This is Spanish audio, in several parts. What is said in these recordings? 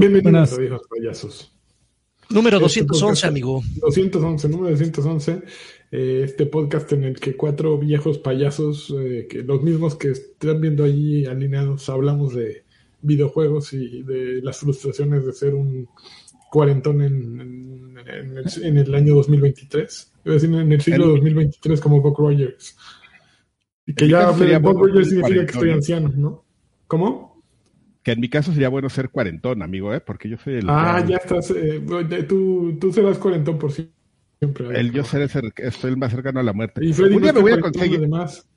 Bienvenidos a Viejos Payasos. Número Este 211, podcast- amigo. 211, número 211. eh, este podcast en el que cuatro viejos payasos, eh, que los mismos que están viendo allí alineados, hablamos de videojuegos y de las frustraciones de ser un cuarentón en, en- en el, en el año 2023. Es decir, en el siglo El- 2023 como Buck Rogers. Y que ya Buck Rogers significa que estoy anciano, ¿no? ¿Cómo? Que en mi caso sería bueno ser cuarentón, amigo, ¿eh? Porque yo soy el... Ah, ya estás. eh, tú, tú serás cuarentón por siempre. El yo seré cer- estoy el más cercano a la muerte. Y Freddy un día no me voy a conseguir... Además.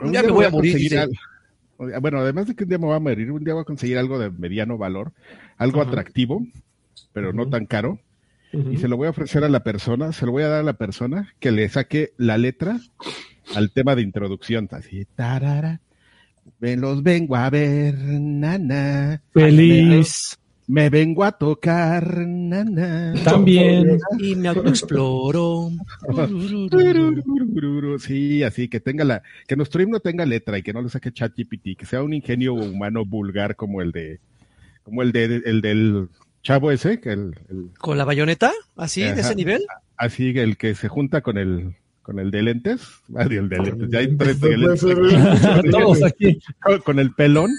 un Ya me voy a morir, conseguir algo- Bueno, además de que un día me voy a morir, un día voy a conseguir algo de mediano valor, algo Ajá. atractivo, pero no tan caro, y se lo voy a ofrecer a la persona, se lo voy a dar a la persona que le saque la letra al tema de introducción, así, tarara, me los vengo a ver, nana, Feliz. me vengo a tocar, nana. También. Y me autoexploró. Sí, así que tenga la, que nuestro himno tenga letra y que no le saque ChatGPT, que sea un ingenio humano vulgar como el de, como el de, el del chavo ese, que el, el- ¿Con la bayoneta? ¿Así, de ese nivel? así el que se junta con el, con el de lentes, ah, el de lentes, ya hay tres de lentes, Todos aquí. con, con el pelón.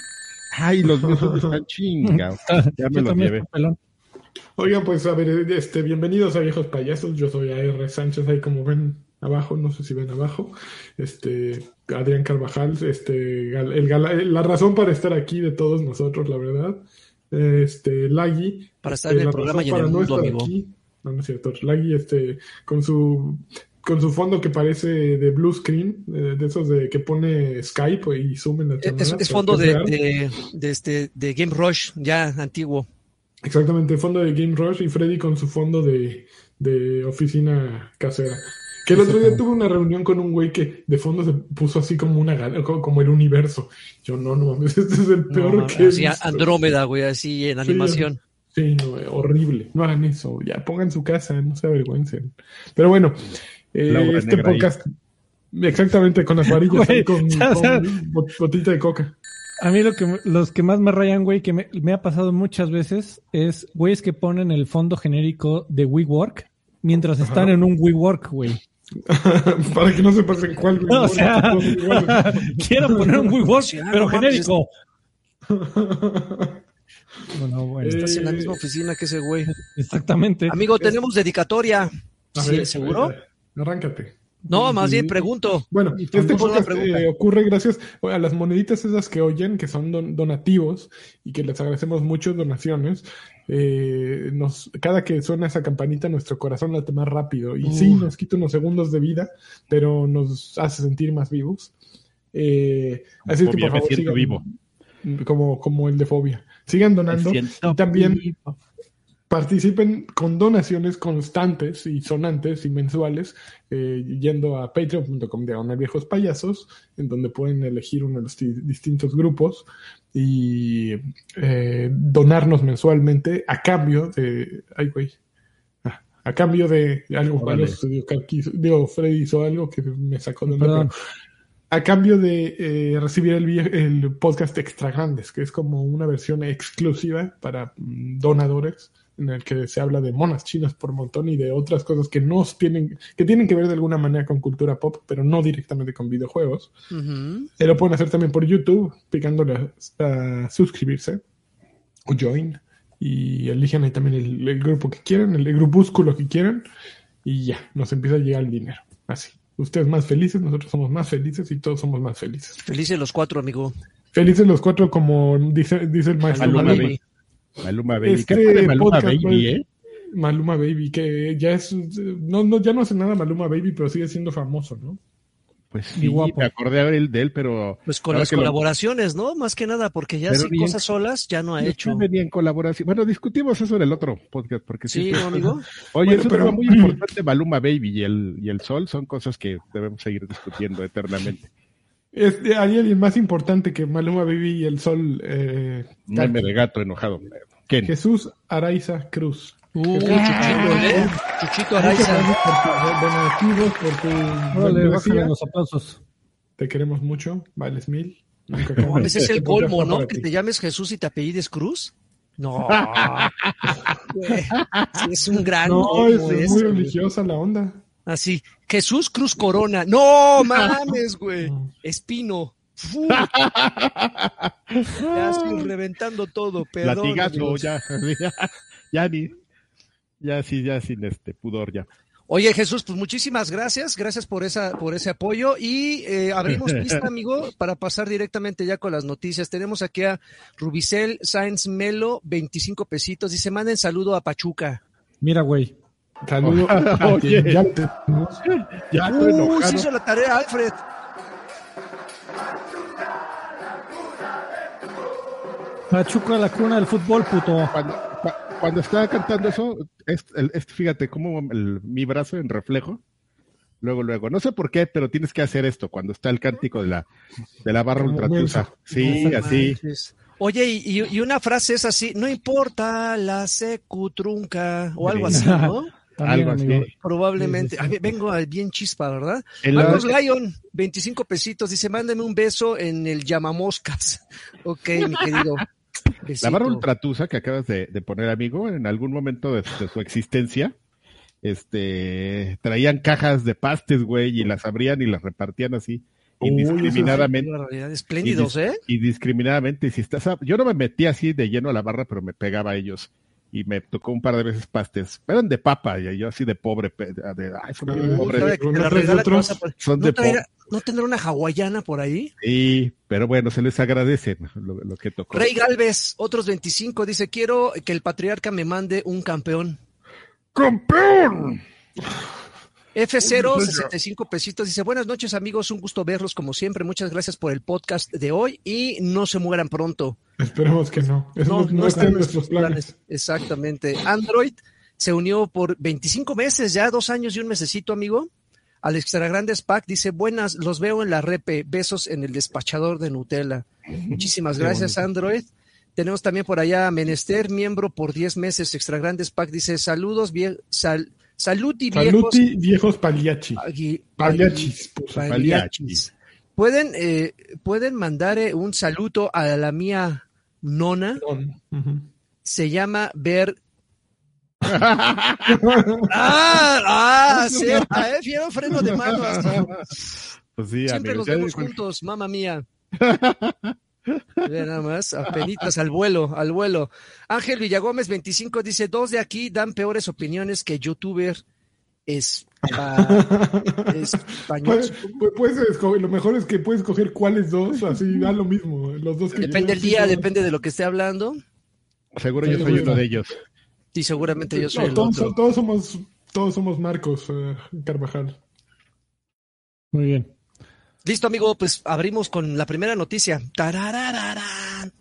Ay, los míos están chinga. Ya me los llevé. pelón. Oigan, pues a ver, este, bienvenidos a Viejos Payasos. Yo soy AR Sánchez, ahí como ven abajo, no sé si ven abajo. Este, Adrián Carvajal, este, gal- el gala- la razón para estar aquí de todos nosotros, la verdad. Este, Lagui. Para estar este, en el programa y en el para no mundo, estar amigo. aquí. No, no es cierto. Lagui, este, con su con su fondo que parece de blue screen, eh, de esos de que pone Skype y Zoom en la Es, fondo de, de, de este, de Game Rush, ya antiguo. Exactamente, fondo de Game Rush y Freddy con su fondo de, de oficina casera. Que el otro día tuve una reunión con un güey que de fondo se puso así como una como, el universo. Yo no, no mames, este es el peor No, que así. Andrómeda, güey, así en animación. Sí, no, horrible. No hagan eso. Ya pongan su casa, no se avergüencen. Pero bueno, eh, este ahí. podcast, exactamente, con las varillas Güey, ahí, con, o sea, con bot- botita de coca. A mí lo que me- los que más me rayan, güey, que me, me ha pasado muchas veces es güeyes que ponen el fondo genérico de WeWork mientras están Ajá. en un WeWork, güey. Para que no se pasen cuál. güey. O sea, Todos iguales. quiero poner un WeWork, pero no genérico. Bueno, bueno, Estás en la Eh, misma oficina que ese güey. exactamente. Amigo, tenemos dedicatoria. Sí, ver, ¿Seguro? Arráncate. No, más bien pregunto. Bueno, este podcast eh, ocurre gracias a las moneditas esas que oyen, que son don- donativos y que les agradecemos mucho donaciones. Eh, nos, cada que suena esa campanita, nuestro corazón late más rápido. Y sí, nos quita unos segundos de vida, pero nos hace sentir más vivos. Eh, así que Fobia, por me favor, siento sigan- vivo. Como, como el de fobia. Sigan donando. Me siento Y también vivo. Participen con donaciones constantes y sonantes y mensuales eh, yendo a patreon.com de viejos payasos en donde pueden elegir uno de los di- distintos grupos y eh, donarnos mensualmente a cambio de ay güey ah, a cambio de algo Karki hizo- digo, Freddy hizo algo que me sacó de onda, a cambio de eh, recibir el, el podcast Extra Grandes, que es como una versión exclusiva para mm, donadores, en el que se habla de monas chinas por montón y de otras cosas que no tienen, que tienen que ver de alguna manera con cultura pop, pero no directamente con videojuegos. Eh, lo pueden hacer también por YouTube, picándole a, a suscribirse o join. Y eligen ahí también el, el grupo que quieran, el, grupúsculo que quieran. Y ya, nos empieza a llegar el dinero. Así. Ustedes más felices, nosotros somos más felices y todos somos más felices. Felices los cuatro, amigo. Felices los cuatro, como dice, dice el maestro Maluma. Baby. Maluma Baby. Este ¿Qué Maluma podcast, Baby, eh? Maluma Baby, que ya es. No, no, ya no hace nada Maluma Baby, pero sigue siendo famoso, ¿no? Pues sí, guapo. me acordé de él, de él, pero... Pues con las lo- colaboraciones, ¿no? Más que nada, porque ya Pero sin bien- cosas solas ya no ha no hecho. venía en colaboración. Bueno, discutimos eso en el otro podcast, porque sí. Sí, ¿no, amigo? Oye, Bueno, es un pero- tema muy importante, Maluma Baby y el, y el sol son cosas que debemos seguir discutiendo eternamente. Este, hay alguien más importante que Maluma Baby y el Sol. Eh, Meme de gato enojado. ¿Quién? Jesús Araiza Cruz. Uh, Chuchito, ¿eh? Chuchito Araiza. Muchas gracias por tu bájale los aplausos. Te queremos mucho, vales mil. Nunca No, acabamos. ese es el colmo, ¿no? Que te llames Jesús y te apellides Cruz. No. Es un gran No, es, muy güey. religiosa la onda. Así. Jesús Cruz Corona. No mames, güey. Espino. Ya estoy reventando todo, perdón. Latigazo, ya, ya, ya ni, ya sí, ya sin este pudor ya. Oye, Jesús, pues muchísimas gracias. Gracias por esa, por ese apoyo. Y eh, abrimos pista, amigo, para pasar directamente ya con las noticias. Tenemos aquí a Rubicel Sáenz Melo, 25 pesitos. Dice, manden saludo a Pachuca. Mira, güey. Saludos. Oye. ya tenemos. Ya estoy Uh, se hizo la tarea, Alfred. Pachuca, la cuna del fútbol, puto. Cuando, cua- cuando estaba cantando eso, es, el- es- fíjate cómo el- mi brazo en reflejo, luego, luego, no sé por qué, pero tienes que hacer esto cuando está el cántico de la, de la barra ultratusa. Sí, No así. manches. Oye, y, una frase es así, no importa la secu trunca, o algo así, ¿no? También, Algo así. amigo. Probablemente. Sí, sí, sí. A ver, vengo al bien chispa, ¿verdad? En la- Marcos Lion, 25 pesitos, dice, mándame un beso en el llamamoscas. Ok, mi querido. La barra ultratusa que acabas de, de poner, amigo, en algún momento de, de su existencia, este, traían cajas de pastes, güey, y las abrían y las repartían así, Uy, eso es- indiscriminadamente. Espléndidos, ¿eh? y discriminadamente. Y si estás, a- yo no me metí así de lleno a la barra, pero me pegaba a ellos. Y me tocó un par de veces pastes. Eran de papa, y yo así de pobre. De, ay, son a poner- Son ¿No, de pobre. ¿No tendrá una hawaiana por ahí? Sí, pero bueno, se les agradece lo, lo que tocó. Rey Galvez, otros 25, dice, quiero que el patriarca me mande un campeón. ¡Campeón! F0, 65 pesitos, dice, buenas noches amigos, un gusto verlos como siempre, muchas gracias por el podcast de hoy y no se mueran pronto. Esperemos que no. Eso no, está en nuestros planes. Exactamente. Android se unió por 25 meses, ya dos años y un mesecito, amigo. Al Extra Grandes Pack dice, buenas, los veo en la repe, besos en el despachador de Nutella. Muchísimas gracias. Android. Tenemos también por allá a Menester, miembro por 10 meses, Extra Grandes Pack, dice, saludos, bien, sal, salud y viejos. Saluti, viejos paliachi. Pagui- Paliachis. Pueden, eh, pueden mandar eh, un saludo a la mía nona, se llama Ver. ah, ah, cierta, eh, fiero freno de mano. así. Pues sí, Siempre amigo, los vemos juntos, mamá mía. Ve nada más, apenitas al vuelo, al vuelo. Ángel Villagómez, 25, dice, dos de aquí dan peores opiniones que youtuber espa- español. Escoger, lo mejor es que puedes escoger cuáles dos, así da lo mismo. Los dos que Depende del día, depende de lo que esté hablando. Seguro yo Sí, soy sí, uno sí. de ellos. Y seguramente yo soy No, el todos, otro. todos somos, todos somos Marcos eh, Carvajal. Muy bien. Listo, amigo, pues abrimos con la primera noticia. Tararararán.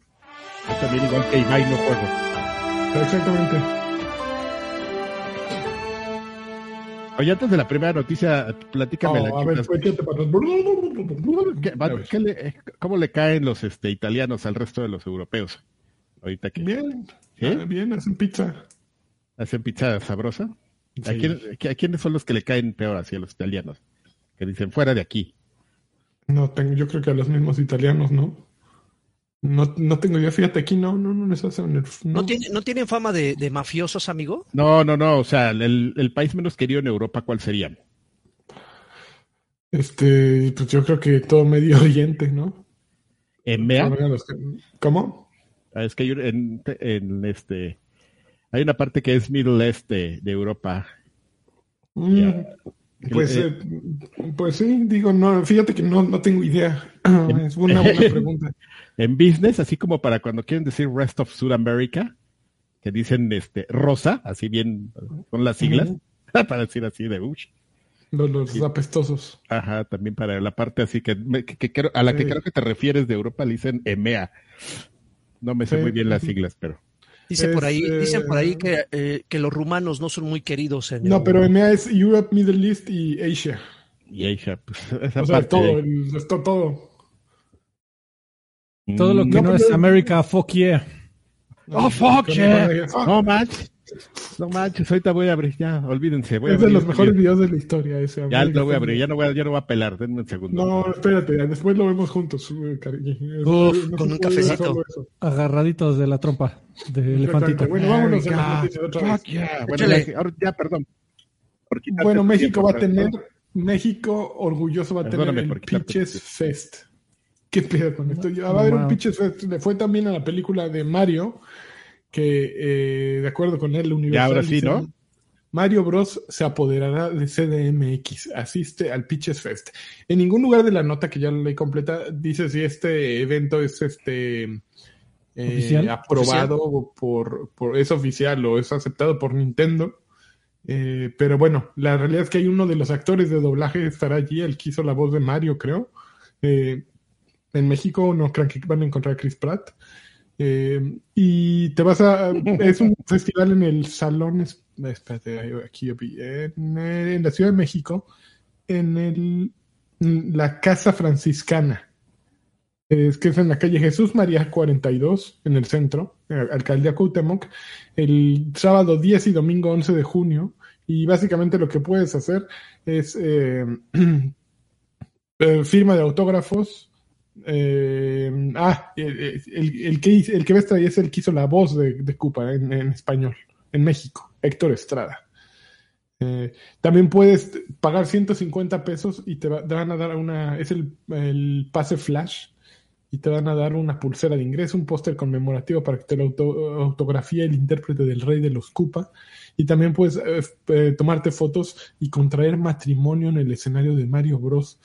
Yo también igual que Ibai no juego. Exactamente. Oye, antes de la primera noticia, platícame la Oh, a ver, cuéntate para atrás. ¿Qué- va- A ver. qué le- ¿Cómo le caen los este, italianos al resto de los europeos? Ahorita que Bien, ¿Sí? ah, bien, hacen pizza. hacen pizza sabrosa. ¿A, Sí. quién- a quiénes son los que le caen peor así a los italianos? Que dicen fuera de aquí. No tengo, yo creo que a los mismos italianos, ¿no? No, no tengo idea, fíjate aquí, no, no, no les hacen el, ¿No, tiene- ¿No tienen fama de, de mafiosos, amigo? No, no, no. O sea, el, el país menos querido en Europa, ¿cuál sería? Este, pues yo creo que todo Medio Oriente, ¿no? Los que- ¿Cómo? Ah, Es que hay un- en, en este hay una parte que es Middle East de, de Europa. Mm, Pues, Eh, eh, pues sí, digo, no, fíjate que no, no tengo idea. Es una buena pregunta. En business, así como para cuando quieren decir rest of Sudamerica, que dicen este rosa, así bien con las siglas, para decir así de uch. Los, los apestosos. Ajá, también para la parte así que, que- que a la que Sí. creo que te refieres de Europa le dicen EMEA. No me sé Sí. muy bien las siglas, pero Dice por ahí, dicen por ahí eh, que, eh, que los rumanos no son muy queridos en No, Europa. pero EMEA es Europe, Middle East y Asia. y Asia, pues esa O sea, parte. todo, el, todo. Todo lo que No, no, pero- es América, fuck yeah. Oh, fuck, yeah. No manches. No manches, ahorita voy a abrir, ya, olvídense. Voy a es de abrir los mejores video. videos de la historia ese. Ya lo voy a abrir, ya no voy a, ya no voy a pelar, denme un segundo. No, espérate, después lo vemos juntos, eh, cariño. Uf, No con un cafecito. Agarraditos de la trompa de elefantito. Bueno, vámonos a Ya, las noticias otra vez. fuck yeah. Bueno, Échale. ya, ahora ya, perdón. Bueno, México tiempo, va a tener, México orgulloso va a tener el Pitches. Fest. ¿Qué pedo con esto? Va a haber un. Pitches Fest. Le fue también a la película de Mario, que eh, de acuerdo con él, Universal. Ya, ahora sí, ¿no? Mario Bros. se apoderará de CDMX. Asiste al Pitches Fest. En ningún lugar de la nota que ya la leí completa dice si este evento es este eh, ¿Oficial? aprobado por, por es oficial o es aceptado por Nintendo. Eh, pero bueno, la realidad es que hay uno de los actores de doblaje estará allí, el que hizo la voz de Mario, creo. Eh, en México no crean que van a encontrar a Chris Pratt. Eh, y te vas a. Es un festival en el Salón. es- Espérate, aquí vi, en, eh, en la Ciudad de México, en el, en la Casa Franciscana. Es que es en la calle Jesús María 42, en el centro, eh, Alcaldía Cuauhtémoc, el sábado 10 y domingo 11 de junio. Y básicamente lo que puedes hacer es eh, eh, firma de autógrafos. Eh, ah, el, el- el que, el que estar ahí es el que hizo la voz de, de en, español, en México, Héctor Estrada. Eh, también puedes pagar 150 pesos y te, va- te van a dar una, es el, el pase flash y te van a dar una pulsera de ingreso, un póster conmemorativo para que te lo auto- autografíe el intérprete del rey de los Koopa y también puedes eh, eh, tomarte fotos y contraer matrimonio en el escenario de Mario Bros.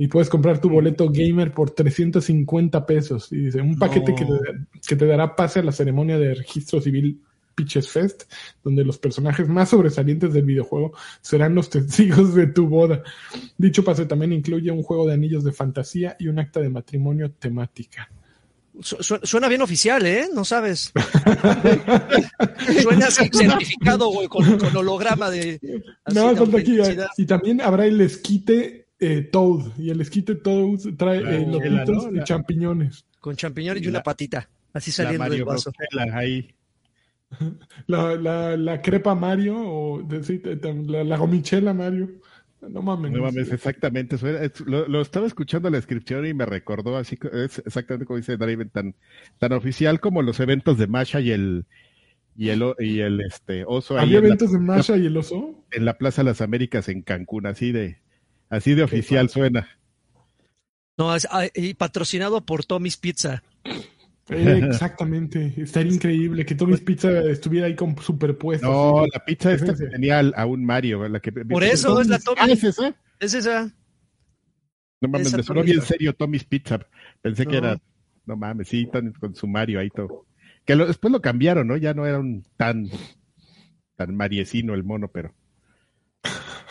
Y puedes comprar tu boleto gamer por 350 pesos. Y dice, un paquete No. que, te, que te dará pase a la ceremonia de registro civil Pitches Fest, donde los personajes más sobresalientes del videojuego serán los testigos de tu boda. Dicho pase también incluye un juego de anillos de fantasía y un acta de matrimonio temática. Su- su- Suena bien oficial, ¿eh? No sabes. Suena así certificado, güey, con, con holograma de. así No, aquí. Y también habrá el esquite eh, Toad. Y el esquite Toad trae La eh, La- champiñones. Con champiñones y La- una patita. Así La saliendo del Mario vaso. Bros. ahí. La, la, la crepa Mario o la, la gomichela Mario. No mames. No mames, exactamente. eso era- es- lo, lo estaba escuchando la descripción y me recordó así, es exactamente como dice Draven, tan, tan oficial como los eventos de Masha y el y el, y el este oso ahí ¿Había en la, eventos de Masha y el oso? en la Plaza de las Américas en Cancún, así de así de oficial suena. No, es- ah, y patrocinado por Tommy's Pizza. Eh, exactamente. Estaría increíble que Tommy's Pizza estuviera ahí con superpuestos. No, la pizza esta que tenía a un Mario, la que Por eso es la Ah, Tommy. ¿es esa? Es esa. No mames, Esa me sonó bien serio Tommy's Pizza. Pensé que era, no mames, sí, tan- con su Mario ahí todo. Que lo- después lo cambiaron, ¿no? Ya no era un tan, tan mariecino el mono, pero.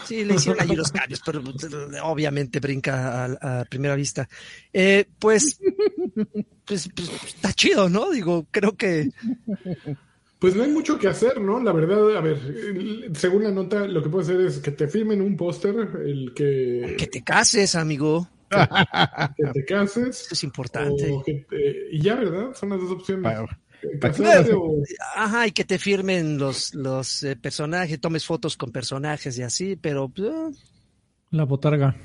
Sí, le hicieron allí los cambios, pero pues, obviamente brinca a, a primera vista. Eh, pues, pues, pues, está chido, ¿no? Digo, creo que Pues no hay mucho que hacer, ¿no? La verdad, a ver, según la nota, lo que puede hacer es que te firmen un póster, el que, que te cases, amigo. que te cases. Eso es importante. o que te- y ya, ¿verdad? Son las dos opciones. Ajá, y que te firmen los, los eh, personajes, tomes fotos con personajes y así, pero pues, eh, La botarga.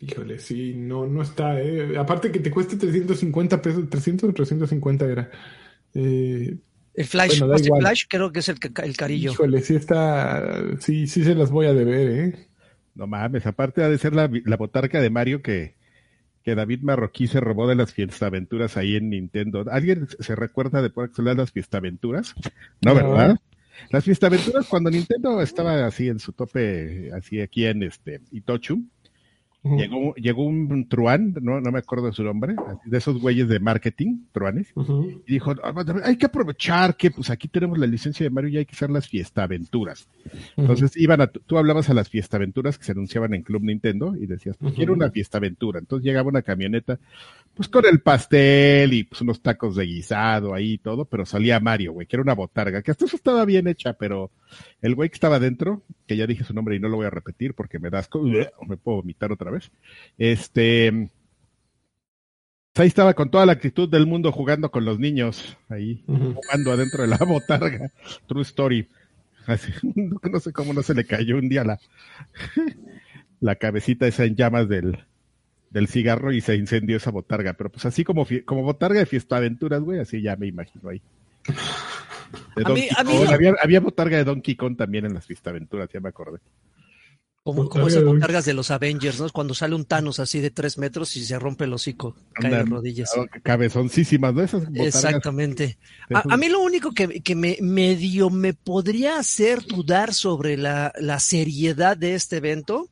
Híjole, sí, no, no está, ¿eh? Aparte que te cueste 350 pesos, 300 o 350 era. Eh, el Flash, Bueno, Post igual. Flash creo que es el, el carillo. híjole, sí está, sí, sí se las voy a deber, ¿eh? No mames, aparte ha de ser la, la botarga de Mario que, que David Marroquí se robó de las fiestaventuras ahí en Nintendo. ¿Alguien se recuerda de por son las fiestaventuras? No, No. ¿verdad? Las fiestaventuras cuando Nintendo estaba así en su tope, así aquí en este Itochu. Llegó, llegó un truán, no, no me acuerdo de su nombre, de esos güeyes de marketing, truanes, y dijo, "Ah, hay que aprovechar que pues aquí tenemos la licencia de Mario y hay que hacer las fiestaventuras. Entonces iban a, tú hablabas a las fiestaventuras que se anunciaban en Club Nintendo y decías, pues quiero una fiestaventura. Entonces llegaba una camioneta, pues con el pastel y pues unos tacos de guisado ahí y todo, pero salía Mario, güey, que era una botarga, que hasta eso estaba bien hecha, pero el güey que estaba dentro, que ya dije su nombre y no lo voy a repetir porque me das, me puedo vomitar otra vez, este, pues ahí estaba con toda la actitud del mundo jugando con los niños, ahí jugando adentro de la botarga. True story. Así, no, no sé cómo no se le cayó un día la, la cabecita esa en llamas del, del cigarro y se incendió esa botarga. Pero pues así como, como botarga de fiesta aventuras, güey, así ya me imagino ahí. De A mí- Donkey a mí Kong. no- había, había botarga de Donkey Kong también en las fiesta aventuras, ya me acordé. Como, como Botarga esas botargas de los Avengers, ¿no? Cuando sale un Thanos así de tres metros y se rompe el hocico, cae de rodillas. Cabezoncísimas, ¿no? Esas. Exactamente. A, a mí lo único que, que me medio me podría hacer dudar sobre la, la seriedad de este evento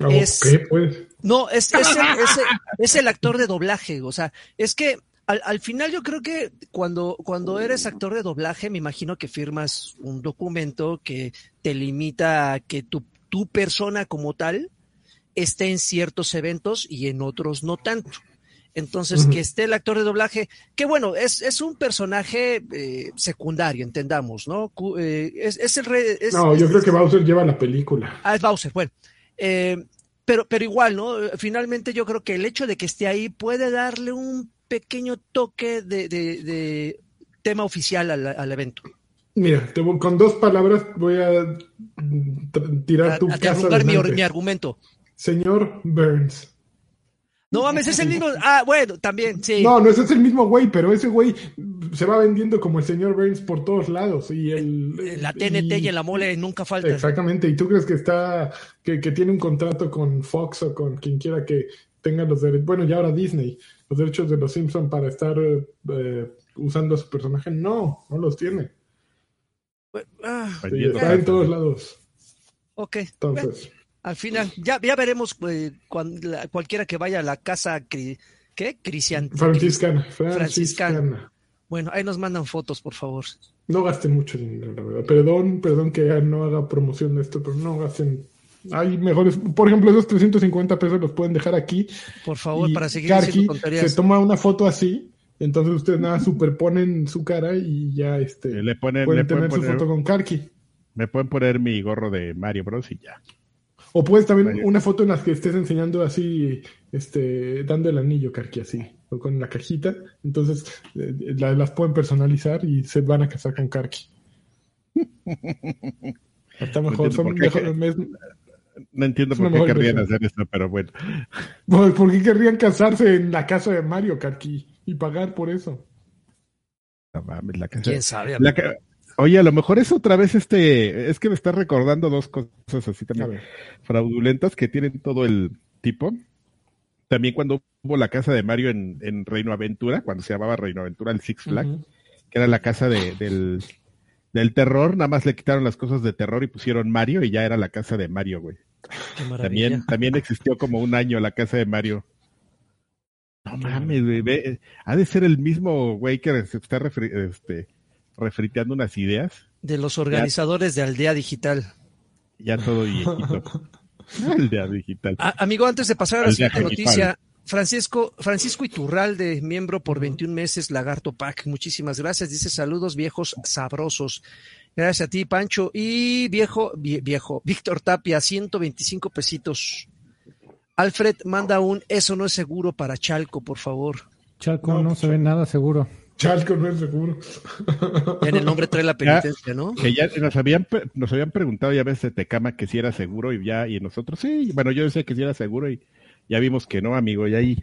Ah, Es- ¿Qué, pues? No, es, es, el, es, el- es el actor de doblaje. O sea, es que al, al final yo creo que cuando, cuando eres actor de doblaje, me imagino que firmas un documento que te limita a que tu, tu persona como tal esté en ciertos eventos y en otros no tanto. Entonces, que esté el actor de doblaje, que bueno, es, es un personaje eh, secundario, entendamos, ¿no? Eh, es, es el rey. es- No, yo creo que Bowser lleva la película. Ah, es Bowser, bueno. Eh, pero, pero igual, ¿no? Finalmente yo creo que el hecho de que esté ahí puede darle un pequeño toque de, de- de tema oficial al, al evento. Mira, te con dos palabras voy a tirar A, tu a casa mi, mi argumento. Señor Burns. No mames, es el mismo. Ah, bueno, también, sí. No, no ese es el mismo güey, pero ese güey se va vendiendo como el señor Burns por todos lados. Y el, la TNT y, en la mole nunca falta. Exactamente, y tú crees que está, que, que tiene un contrato con Fox o con quien quiera que tenga los derechos, bueno, y ahora Disney, los derechos de los Simpson para estar eh, usando a su personaje. No, no los tiene. Ah, Y Vendiendo está en todos lados. ok. Bueno, al final, ya, ya veremos eh, cuan- la- cualquiera que vaya a la casa. cri- ¿Qué? Cristian. franciscana, Franciscana. franciscana. Bueno, ahí nos mandan fotos, por favor. No gasten mucho dinero, la verdad. Perdón, perdón que no haga promoción de esto, pero no gasten. Hay mejores, por ejemplo, esos 350 pesos los pueden dejar aquí. Por favor, y para seguir Karki tonterías. se toma una foto así, entonces ustedes nada superponen su cara y ya este Le ponen, pueden le pueden tener su foto con Karki. me pueden poner mi gorro de Mario Bros y ya. O puedes también una foto en la que estés enseñando así, este, dando el anillo, Karki, así, o con la cajita. Entonces eh, la- las pueden personalizar y se van a casar con Karki. Está mejor, son mejor- que- es- No entiendo por qué querrían hacer esto, pero bueno. Pues, ¿Por qué querrían casarse en la casa de Mario, Karki? Y pagar por eso. No mames, la casa- ¿Quién sabe? la ca- Oye, a lo mejor es otra vez este, es que me está recordando dos cosas así también fraudulentas que tienen todo el tipo. También cuando hubo la casa de Mario en, en Reino Aventura, cuando se llamaba Reino Aventura, el Six Flags, que era la casa de- del, del terror, nada más le quitaron las cosas de terror y pusieron Mario y ya era la casa de Mario, güey. Qué maravilla. También, también existió como un año la casa de Mario. No mames, güey, ve, ha de ser el mismo güey que se está refri- este, refriteando unas ideas, De los organizadores de Aldea Digital. ya todo viejito. El de digital. Ah, amigo, antes de pasar a la Aldea siguiente noticia, Francisco, Francisco Iturralde, miembro por 21 meses, Lagarto Pack. Muchísimas gracias. Dice saludos viejos sabrosos. Gracias a ti, Pancho. Y viejo, vie- viejo, Víctor Tapia, 125 pesitos. Alfred manda un eso no es seguro para Chalco, por favor. Chalco No, no, se ve nada seguro. Chalco no es seguro. Ya en el nombre trae la penitencia, ¿no? Que ya nos habían, nos habían preguntado ya veces de Tecama que si era seguro y ya, y nosotros sí, bueno, yo decía que si era seguro y ya vimos que no, amigo, y ahí,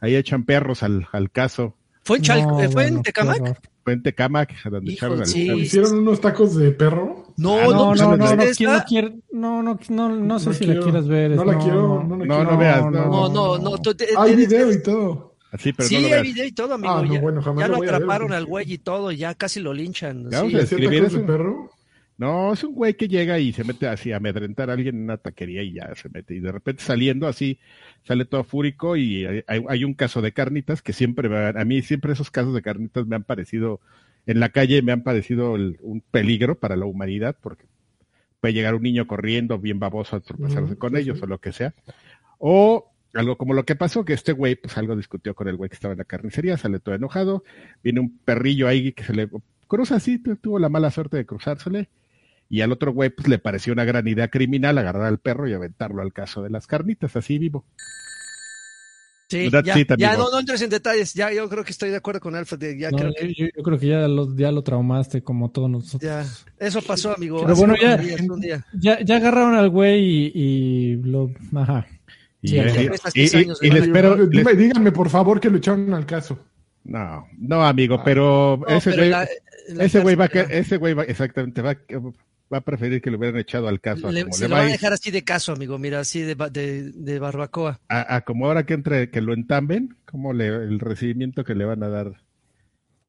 ahí echan perros al, al caso. ¿Fue en Chalco? No, eh, ¿Fue en bueno, qué Tecamac? En Tecamac, donde echaron al sí. al- ¿Hicieron unos tacos de perro? No, Ah, no, No, pues, no, no, no, esta- ¿quién no quiere? No, no, no, no sé No si quiero, la quieras ver. No la quiero, no la No, quiero. no veas, no. No, no, no. Hay video y todo. Así, pero sí, no hay veas. video y todo, amigo. Ah, no, ya bueno, jamás ya lo lo a ver, atraparon porque- al güey y todo, ya casi lo linchan. Ya, sí. ¿Hacía escribir eso. perro? No, es un güey que llega y se mete así a amedrentar a alguien en una taquería y ya se mete. Y de repente saliendo así, sale todo fúrico y hay, hay un caso de carnitas que siempre, a mí siempre esos casos de carnitas me han parecido, en la calle me han parecido el- un peligro para la humanidad porque puede llegar un niño corriendo bien baboso a tropezarse Ujú, con sí, ellos sí. o lo que sea. O algo como lo que pasó, que este güey pues algo discutió con el güey que estaba en la carnicería, sale todo enojado, viene un perrillo ahí que se le cruza así, tu- tuvo la mala suerte de cruzársele, y al otro güey pues le pareció una gran idea criminal agarrar al perro y aventarlo al caso de las carnitas, así vivo. Sí, ya, it, ya amigo. no, no entres en detalles. Ya, yo creo que estoy de acuerdo con Alfred. Ya No, creo yo, que yo- yo creo que ya lo, ya lo traumaste como todos nosotros. ya. Eso pasó, amigo. Pero bueno, ya- días, día. Ya, ya agarraron al güey y, y lo... Ajá. Y, Sí, y- ya y- cuesta y- 10 años, y ¿no? les espero. díganme, por favor, que lo echaron al caso. no, no, amigo, pero No, ese güey, ese güey va, a ese güey va, exactamente, va, va a preferir que le hubieran echado al caso. le- como se le lo va van a dejar así de caso, amigo. Mira, así de, ba- de, de barbacoa. a, a como ahora que entre, que lo entamben, como le, el recibimiento que le van a dar.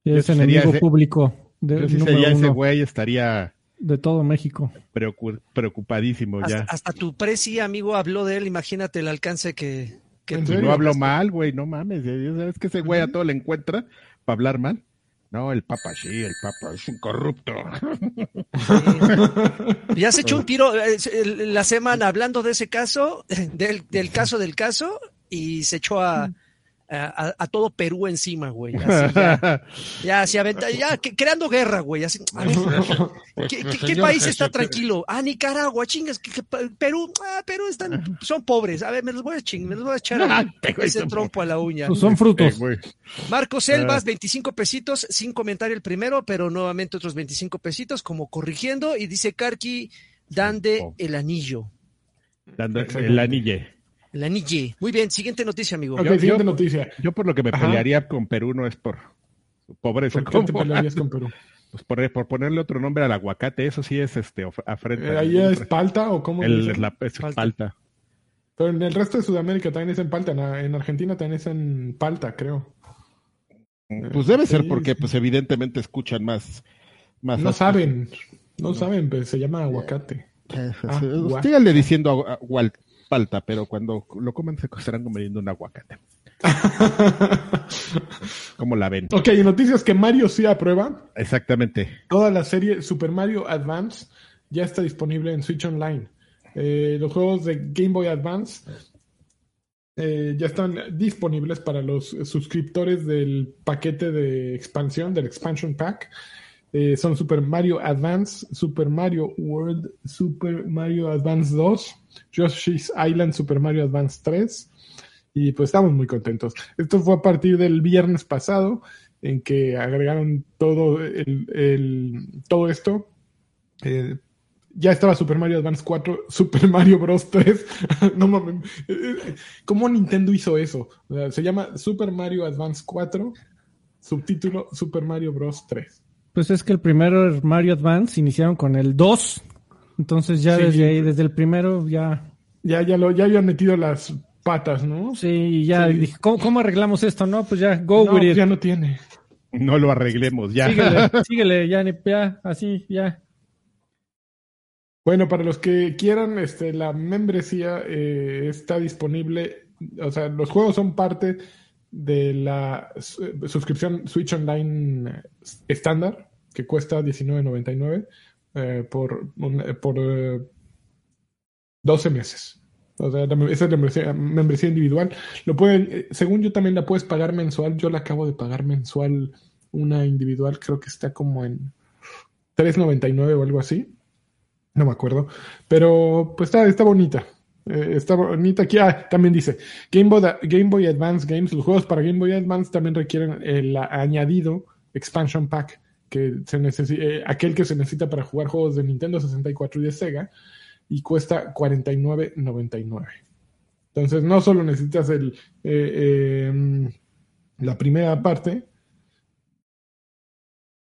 Es Yo sería enemigo ese- público de, Yo si sería ese güey estaría de todo México. preocu- preocupadísimo Hasta, ya. hasta tu presi, amigo, habló de él. Imagínate el alcance que, que ¿En Y serio? no hablo mal, güey, no mames. ya ¿Sabes que ese güey a todo le encuentra para hablar mal? No, el Papa sí, el Papa es un corrupto. Ya se echó un tiro eh, la semana hablando de ese caso, del, del caso del caso, y se echó a, a, a todo Perú encima, güey. Así ya, ya aventa, ya que- creando guerra, güey. Así, a ver, ¿qué, qué- qué Señor país está tranquilo? Ah, Nicaragua, chingas, que- Perú, ah, Perú están, son pobres. A ver, me los voy a ching, me los voy a echar a- ese trompo a la uña. Pues son Eh, frutos. güey. Marcos Selvas, 25 pesitos, sin comentario el primero, pero nuevamente otros 25 pesitos, como corrigiendo, y dice Karki, Dande el anillo. Dando el anille. El anille. Muy bien, siguiente noticia, amigo. Ok, Yo- siguiente yo- noticia. Yo por lo que me Ajá. pelearía con Perú no es por su pobreza, ¿Por qué te pelearías con Perú? pues por, por ponerle otro nombre al aguacate, eso sí es este afrenta. Eh, ¿Ahí es palta o cómo el, la, es falta. Pero en el resto de Sudamérica también es en palta. En, en Argentina también es en palta, creo. Pues debe ser porque sí. pues evidentemente escuchan más. más No saben. No saben, pero se llama aguacate. Eh, Ah, gua- Síganle diciendo agua- agua- palta, pero cuando lo comen se estarán comiendo un aguacate. ¿Cómo la ven? ok, y noticias que Mario sí aprueba. Exactamente. Toda la serie Super Mario Advance ya está disponible en Switch Online. Eh, los juegos de Game Boy Advance eh, ya están disponibles para los suscriptores del paquete de expansión, del expansion pack. Eh, son Super Mario Advance, Super Mario World, Super Mario Advance 2, Yoshi's Island, Super Mario Advance 3. Y pues estamos muy contentos. Esto fue a partir del viernes pasado, en que agregaron todo, el, todo esto. Eh, ya estaba Super Mario Advance 4, Super Mario Bros. 3. no mames. ¿Cómo Nintendo hizo eso? Se llama Super Mario Advance 4, subtítulo Super Mario Bros. 3. Pues es que el primero Mario Advance iniciaron con el 2. Entonces ya Sí. desde ahí, desde el primero ya... Ya, ya, lo, ya habían metido las patas, ¿no? Sí, ya Sí. dije, ¿cómo, cómo arreglamos esto? No, pues ya, go No, with it. ya no tiene. No lo arreglemos ya. Síguele, síguele, ya, ni- ya, así, ya. Bueno, para los que quieran, este, la membresía eh, está disponible. O sea, los juegos son parte de la su- suscripción Switch Online eh, estándar, que cuesta $19.99 eh, por, eh, por eh, 12 meses. O sea, esa es la membresía, individual. Lo pueden, eh, según yo también la puedes pagar mensual. Yo la acabo de pagar mensual, una individual, creo que está como en $3.99 o algo así. No me acuerdo. Pero pues está, está bonita. Está bonita aquí. Ah, también dice Game Boy, Game Boy Advance Games. Los juegos para Game Boy Advance también requieren el añadido Expansion Pack. Que se eh, aquel que se necesita para jugar juegos de Nintendo 64 y de Sega. Y cuesta $49.99. Entonces no solo necesitas el, eh, eh, la primera parte.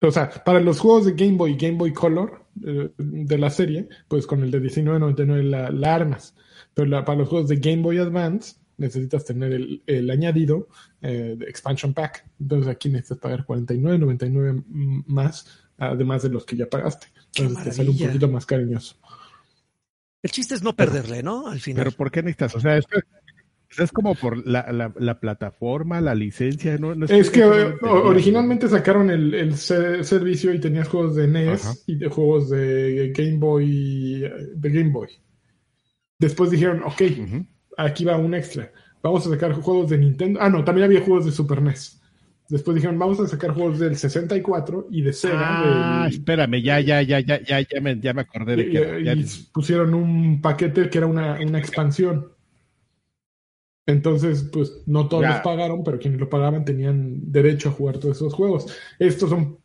O sea, para los juegos de Game Boy y Game Boy Color eh, de la serie, pues con el de 19.99 la, armas. Pero para los juegos de Game Boy Advance necesitas tener el, el añadido eh, de Expansion Pack. Entonces aquí necesitas pagar 49.99 m- más, además de los que ya pagaste. Entonces te sale un poquito más cariñoso. El chiste es no perderle, ¿no? Al final. Pero ¿por qué necesitas? O sea, es, es como por la, la, la plataforma, la licencia. No, no Es que eh, originalmente sacaron el, el se- servicio y tenías juegos de NES Ajá. y de juegos de Game Boy, de Game Boy. Después dijeron, ok, Ujú. Aquí va un extra. Vamos a sacar juegos de Nintendo. Ah, no, también había juegos de Super NES. Después dijeron, vamos a sacar juegos del 64 y de Sega. Ah, del- espérame, ya, ya, ya, ya, ya, ya me, ya me acordé de y, que y ya- pusieron un paquete que era una, una expansión. Entonces, pues no todos Ya. los pagaron, pero quienes lo pagaban tenían derecho a jugar todos esos juegos. Estos son,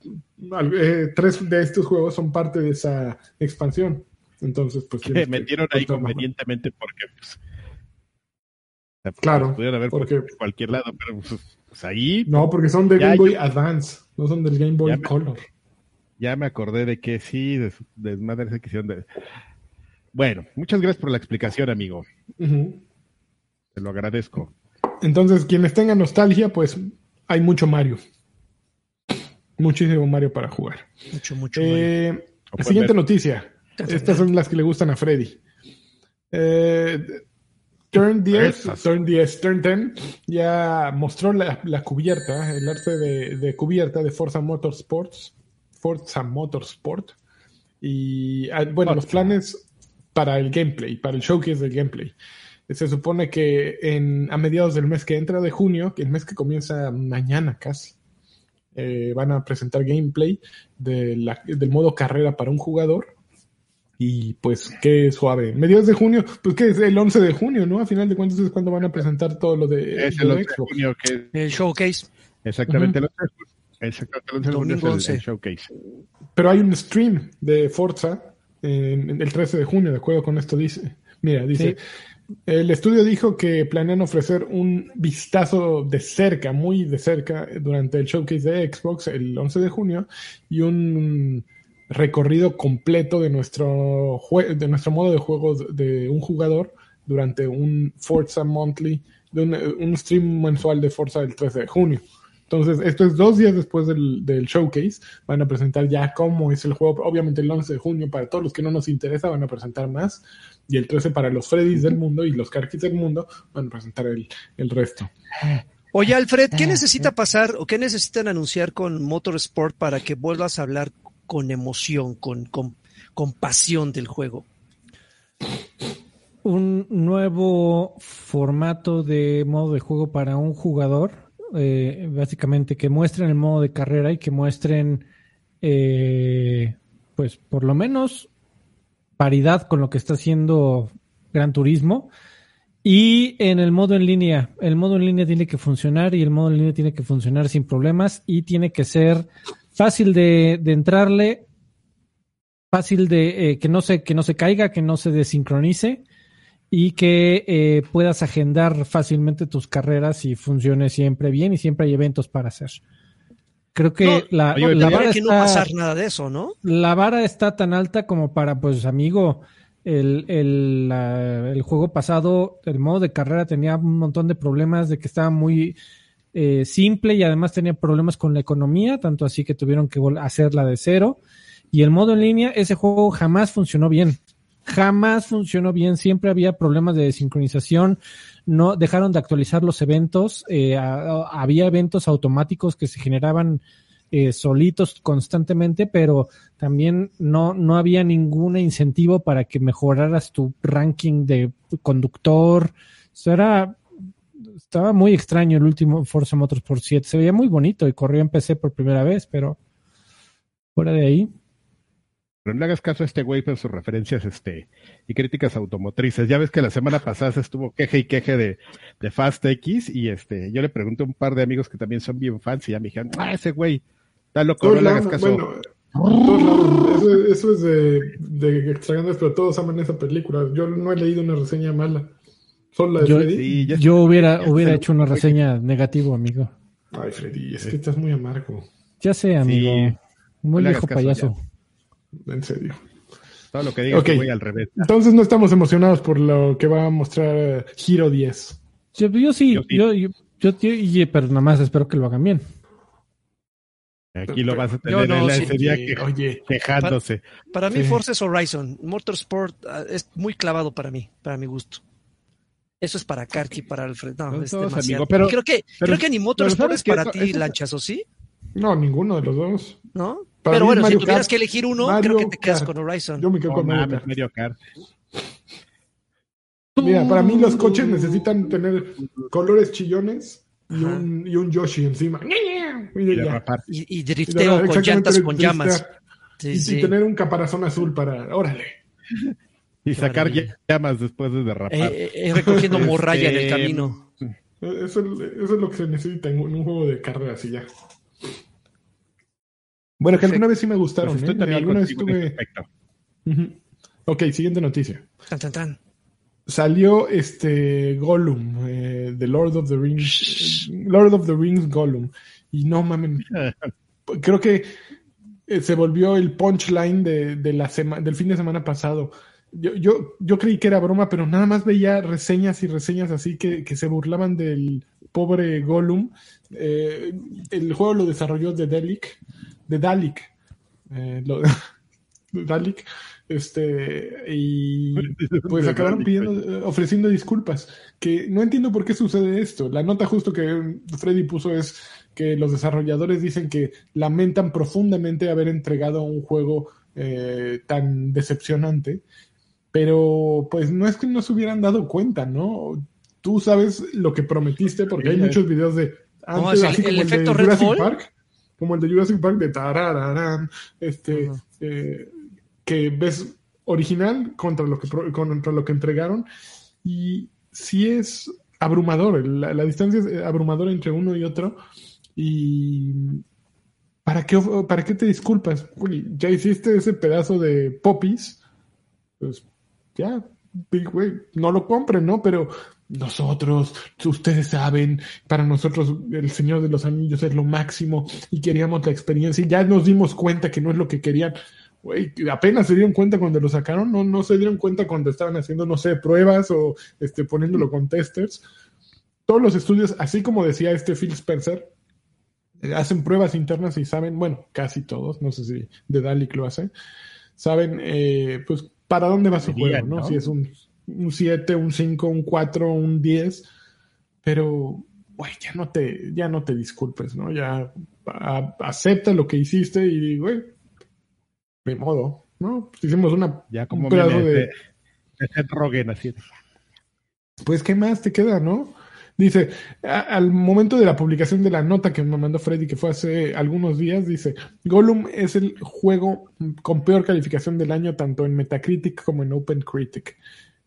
eh, tres de estos juegos son parte de esa expansión. Entonces, pues... que metieron ahí convenientemente porque pues, sea, Claro, pudieron haber porque- puesto en cualquier lado, pero pues, pues, ahí No, porque son de Ya, Game Boy yo- Advance, no son del Game Boy Ya me- Color. ya me acordé de que sí, de, desmadre esa que hicieron de... Bueno, muchas gracias por la explicación, amigo. Te lo agradezco. Entonces, quienes tengan nostalgia, pues hay mucho Mario. Muchísimo Mario para jugar. Mucho, mucho. Eh, O pueden siguiente ver. noticia. Estas son las que le gustan a Freddy. Eh, Turn 10, Esas. Turn 10, Turn 10 ya mostró la, la cubierta, el arte de, de cubierta de Forza Motorsports, Forza Motorsport. Y ah, bueno, los planes para el gameplay, para el showcase del gameplay. Se supone que en, a mediados del mes que entra de junio, que el mes que comienza mañana casi, eh, van a presentar gameplay de la- del modo carrera para un jugador. Y pues, qué suave. Mediados de junio, pues que es el 11 de junio, ¿no? A final de cuentas es cuando van a presentar todo lo de, Es el de 11 de Xbox. junio que El showcase. exactamente el 11 de junio. Exactamente, el 11 de junio es el- el 11. showcase. Pero hay un stream de Forza en, en el 13 de junio, de acuerdo con esto dice. Mira, dice, el estudio dijo que planean ofrecer un vistazo de cerca, muy de cerca, durante el showcase de Xbox el 11 de junio y un recorrido completo de nuestro, de nuestro modo de juego de un jugador durante un Forza Monthly, de un, stream mensual de Forza el 13 de junio. Entonces, esto es dos días después del, del showcase. Van a presentar ya cómo es el juego. Obviamente el 11 de junio, para todos los que no nos interesa, van a presentar más. Y el 13 para los Freddys del mundo y los Karkis del mundo, van a presentar el, el resto. Oye, Alfred, ¿qué necesita pasar o qué necesitan anunciar con Motorsport para que vuelvas a hablar con emoción, con, con, con pasión del juego? un nuevo formato de modo de juego para un jugador, eh, básicamente que muestren el modo de carrera y que muestren, eh, pues por lo menos paridad con lo que está haciendo Gran Turismo. Y en el modo en línea, el modo en línea tiene que funcionar y el modo en línea tiene que funcionar sin problemas y tiene que ser fácil de, de entrarle, fácil de eh, que no se que no se caiga, que no se desincronice y que eh, puedas agendar fácilmente tus carreras y funcione siempre bien y siempre hay eventos para hacer. Creo que No, la, oye, la Tendría vara que no está- pasar nada de eso, ¿no? la vara está tan alta como para, pues, amigo, el, el, la- el juego pasado, el modo de carrera tenía un montón de problemas de que estaba muy eh, simple y además tenía problemas con la economía, tanto así que tuvieron que hacerla de cero. Y el modo en línea, ese juego jamás funcionó bien. Jamás funcionó bien, siempre había problemas de sincronización, no dejaron de actualizar los eventos, eh, había eventos automáticos que se generaban eh, solitos constantemente, pero también no, no había ningún incentivo para que mejoraras tu ranking de conductor. O sea, era, estaba muy extraño el último Forza Motorsport 7. Se veía muy bonito y corrió en PC por primera vez, pero fuera de ahí. Pero no le hagas caso a este güey por sus referencias este, y críticas automotrices. Ya ves que la semana pasada se estuvo queje y queje de, de Fast X y este, yo le pregunté a un par de amigos que también son bien fans y ya me dijeron, ah, ese güey, está loco, no le hagas caso. bueno. Eso, eso es de, de pero todos aman esa película. Yo no he leído una reseña mala. De Yo- Freddy. Sí, ya Yo hubiera, hubiera hecho una reseña negativo, amigo. Ay, Freddy, es que estás muy amargo. Ya sé, amigo. Sí. Muy No viejo payaso. En serio. todo lo que diga Ok. este güey al revés. Entonces no estamos emocionados por lo que va a mostrar eh, Hero 10. Yo, yo sí, Yo sí. yo, yo, yo, yo- y- pero nada más espero que lo hagan bien. Aquí lo vas a tener no, en la- sí, ese día Oye, que- oye, quejándose. Para mí, Sí. Forza es Horizon. Motorsport ah, es muy clavado para mí, para mi gusto. Eso es para Karki, para Alfred. No, es demasiado. amigo, pero- creo que, pero- creo que ni Motorsport ¿sabes es para ti, Lanchas, ¿o sí? no, ninguno de los dos. ¿No? Para Pero bueno, si tuvieras Kart. que elegir uno, Mario creo que te quedas Kart. con Horizon. Yo me quedo con Mario Kart. Mira, para mí los coches necesitan tener colores chillones y un, y un Yoshi encima. Y, ya. drifteo con llantas con llamas. Sí, y, y sí. tener un caparazón azul para. Órale. Y Qué sacar maravilla. llamas después de derrapar. Eh, eh, eh, recogiendo Este, morralla en el camino. Eso, eso es lo que se necesita en un, juego de carreras y ya. Bueno, que alguna vez sí me gustaron. Pues estoy ¿eh? también Alguna vez tuve... Ok, siguiente noticia. Tan, tan, tan. Salió este Gollum, eh, The Lord of the Rings, eh, Lord of the Rings Gollum. Y no mames, creo que eh, se volvió el punchline de, de la sema- del fin de semana pasado. Yo, yo, yo creí que era broma, pero nada más veía reseñas y reseñas así que, que se burlaban del pobre Gollum. Eh, el juego lo desarrolló de Delic, de Dalek. Eh, lo- Dalek. Este, y pues De acabaron pidiendo, eh, ofreciendo disculpas. Que no entiendo por qué sucede esto. La nota justo que Freddy puso es que los desarrolladores dicen que lamentan profundamente haber entregado un juego eh, tan decepcionante. Pero pues no es que no se hubieran dado cuenta, ¿no? Tú sabes lo que prometiste porque hay muchos videos de ¿Cómo antes, el- así como el, de efecto Red Jurassic? Park, como el de Jurassic Park de tarararán, este, eh, que ves original contra lo que contra lo que entregaron y sí es abrumador, la, la distancia es abrumadora entre uno y otro y ¿para qué, para qué te disculpas? Güey, ya hiciste ese pedazo de popis, pues ya, güey, no lo compren, ¿no? Pero nosotros, ustedes saben, para nosotros el Señor de los Anillos es lo máximo y queríamos la experiencia y ya nos dimos cuenta que no es lo que querían. Güey, apenas se dieron cuenta cuando lo sacaron, no, no se dieron cuenta cuando estaban haciendo, no sé, pruebas o este, poniéndolo con testers. Todos los estudios, así como decía este Phil Spencer, hacen pruebas internas y saben, bueno, casi todos, no sé si de Dalek lo hace, saben, eh, pues, para dónde va su juego, ¿no? ¿no? Si es un, un 7, un 5, un 4, un 10, pero, güey, ya no te, ya no te disculpes, ¿no? Ya a- acepta lo que hiciste y, güey, de modo, ¿no? Pues hicimos una, Ya como un pedazo de, de Seth Rogen, así. pues, ¿qué más te queda, no? Dice, a- al momento de la publicación de la nota que me mandó Freddy, que fue hace algunos días, dice, Gollum es el juego con peor calificación del año, tanto en Metacritic como en OpenCritic.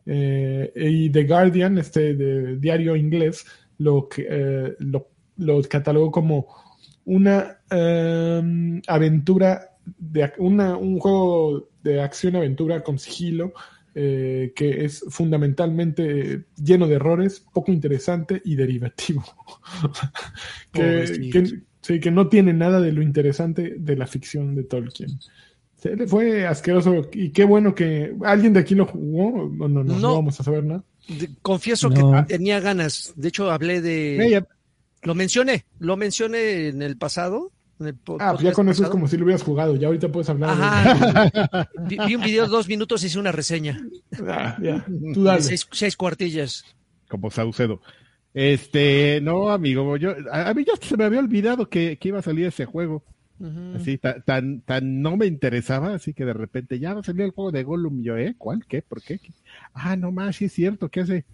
Eh, y The Guardian, este de diario inglés, lo, eh, lo, lo catalogó como una em, aventura, de, una, un juego de acción-aventura con sigilo, eh, que es fundamentalmente lleno de errores, poco interesante y derivativo. que, que- sí, que no tiene nada de lo interesante de la ficción de Tolkien. Se le fue asqueroso y qué bueno que alguien de aquí lo jugó. No, no, no, no, vamos a saber nada. De- confieso No. que tenía ganas. De hecho, hablé de. Lo mencioné. Lo mencioné en el pasado. En el Ah, pues ya con eso es como si lo hubieras jugado. Ya ahorita puedes hablar. de- Ajá. vi, vi un video de dos minutos y hice una reseña. Ah, ya, tú De dale. seis, seis cuartillas. como Saucedo. Este, no, amigo, yo, a, mí ya se me había olvidado que, que iba a salir ese juego. Ujú. Así, ta- tan, tan no me interesaba, así que de repente ya va a salir el juego de Gollum. Yo, ¿eh? ¿Cuál? ¿Qué? ¿Por qué? ¿Qué? Ah, no más, sí es cierto, ¿qué hace?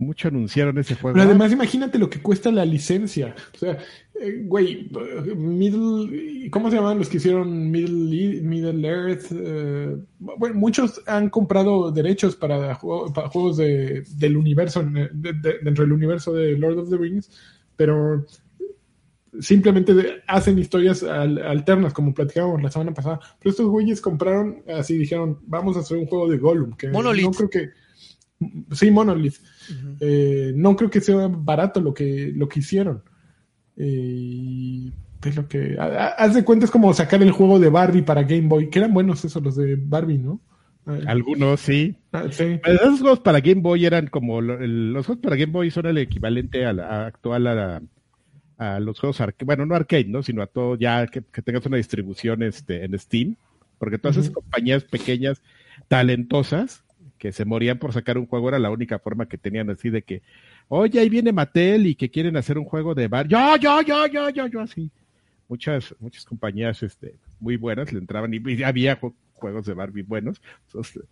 Mucho anunciaron ese juego. Pero además imagínate lo que cuesta la licencia. O sea, eh, güey, Middle, ¿cómo se llaman los que hicieron Middle, E- Middle Earth? Eh, bueno, muchos han comprado derechos para, juego- para juegos de, del universo, de- de- dentro del universo de Lord of the Rings, pero simplemente hacen historias al- alternas, como platicábamos la semana pasada. Pero estos güeyes compraron, así dijeron, vamos a hacer un juego de Gollum, que Monolith. no creo que... Sí, Monolith. Eh, no creo que sea barato lo que, lo que hicieron. Eh, es lo que. Haz de cuenta es como sacar el juego de Barbie para Game Boy, que eran buenos esos los de Barbie, ¿no? Algunos sí. ah, sí. Esos juegos para Game Boy eran como los juegos para Game Boy son el equivalente a la- a actual a, la- a los juegos bueno, no arcade, ¿no? Sino a todo ya que, que tengas una distribución este, en Steam, porque todas esas compañías pequeñas, talentosas, que se morían por sacar un juego, era la única forma que tenían así de que, oye, ahí viene Mattel y que quieren hacer un juego de bar, yo, yo, yo, yo, yo, yo, así. Muchas, muchas compañías este, muy buenas le entraban y, y había ju- juegos de Barbie buenos. Entonces,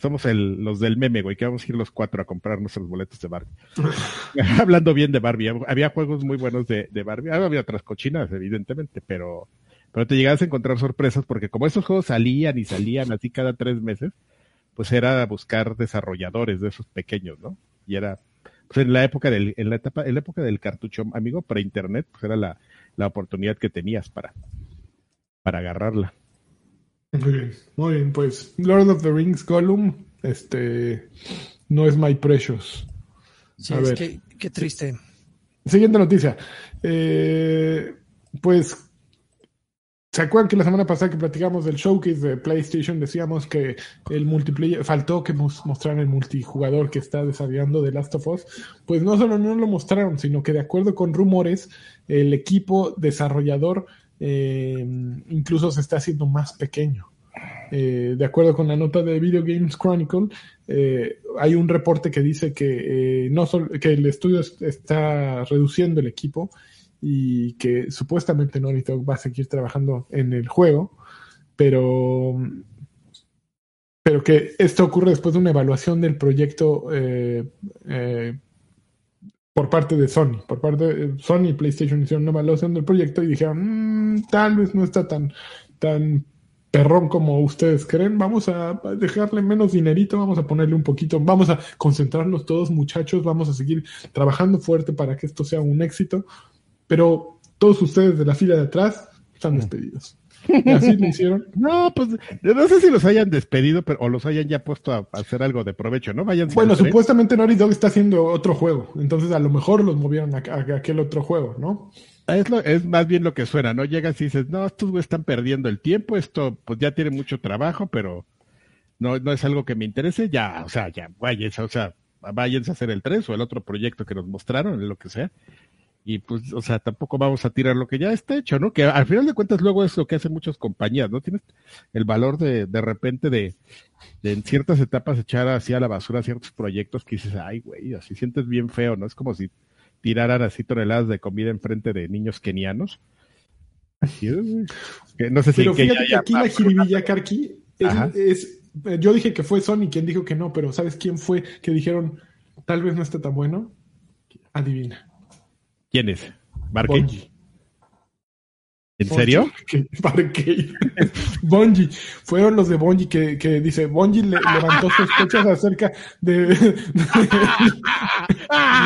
somos el, los del meme, güey, que vamos a ir los cuatro a comprar nuestros boletos de Barbie. Hablando bien de Barbie, había juegos muy buenos de, de Barbie, Ah, había otras cochinas, evidentemente, pero, pero te llegabas a encontrar sorpresas porque como esos juegos salían y salían así cada tres meses, pues era buscar desarrolladores de esos pequeños, ¿no? Y era pues en la época del, en la etapa, en la época del cartucho, amigo, para internet, pues era la, la oportunidad que tenías para, para agarrarla. Muy bien, muy bien, pues Lord of the Rings Gollum, este, no es My Precious. Sí, A es ver. que- qué triste. Siguiente noticia. Eh, pues, ¿se acuerdan que la semana pasada que platicamos del showcase de PlayStation decíamos que el multiplayer, faltó que mos- mostraran el multijugador que está desarrollando de Last of Us? Pues no solo no lo mostraron, sino que de acuerdo con rumores, el equipo desarrollador eh, incluso se está haciendo más pequeño. Eh, de acuerdo con la nota de Video Games Chronicle, eh, hay un reporte que dice que, eh, no sol- que el estudio es- está reduciendo el equipo y que supuestamente Naughty Dog va a seguir trabajando en el juego, pero, pero que esto ocurre después de una evaluación del proyecto eh, eh, por parte de Sony. Por parte de Sony y PlayStation hicieron una evaluación del proyecto y dijeron, "Mm, tal vez no está tan, tan perrón como ustedes creen, vamos a dejarle menos dinerito, vamos a ponerle un poquito, vamos a concentrarnos todos muchachos, vamos a seguir trabajando fuerte para que esto sea un éxito, pero todos ustedes de la fila de atrás están despedidos. Y así lo hicieron. No, pues no sé si los hayan despedido pero, o los hayan ya puesto a, a hacer algo de provecho, ¿no? Vayan Bueno, supuestamente Naughty Dog está haciendo otro juego, entonces a lo mejor los movieron a, a aquel otro juego, ¿no? Es, lo- es más bien lo que suena, ¿no? Llegas y dices, no, estos güeyes están perdiendo el tiempo, esto pues ya tiene mucho trabajo, pero no, no es algo que me interese, ya, o sea, ya, váyanse, o sea, váyanse a hacer el 3 o el otro proyecto que nos mostraron, lo que sea. Y pues, o sea, tampoco vamos a tirar lo que ya está hecho, ¿no? Que al final de cuentas luego es lo que hacen muchas compañías, ¿no? Tienes el valor de, de repente de, de en ciertas etapas echar así a la basura ciertos proyectos que dices, ay, güey, así sientes bien feo, ¿no? Es como si tiraran así toneladas de comida enfrente de niños kenianos. Así es, güey. Que no sé si Pero fíjate que aquí la jiribilla, Karki, es, es- yo dije que fue Sony quien dijo que no, pero ¿sabes quién fue que dijeron tal vez no está tan bueno? Adivina. ¿Quién es? ¿Barkey? Bungie. ¿En serio? Bungie. Barcade. Bungie. Fueron los de Bungie que, que dice, Bungie le- levantó sospechas acerca de...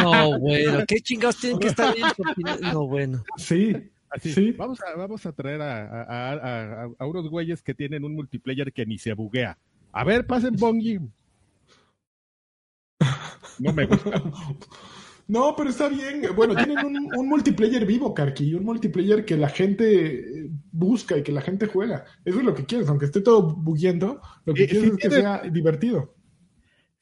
No, bueno, ¿qué chingados tienen que estar bien? No, bueno. sí, Así, sí. Vamos a, vamos a traer a, a, a- a- a unos güeyes que tienen un multiplayer que ni se buguea. A ver, pasen Bongi. No me gusta. No, pero está bien. Bueno, tienen un, un multiplayer vivo, Karki, un multiplayer que la gente eh, busca y que la gente juega. Eso es lo que quieres, aunque esté todo bugueando, lo que Sí, quieres es que sea divertido.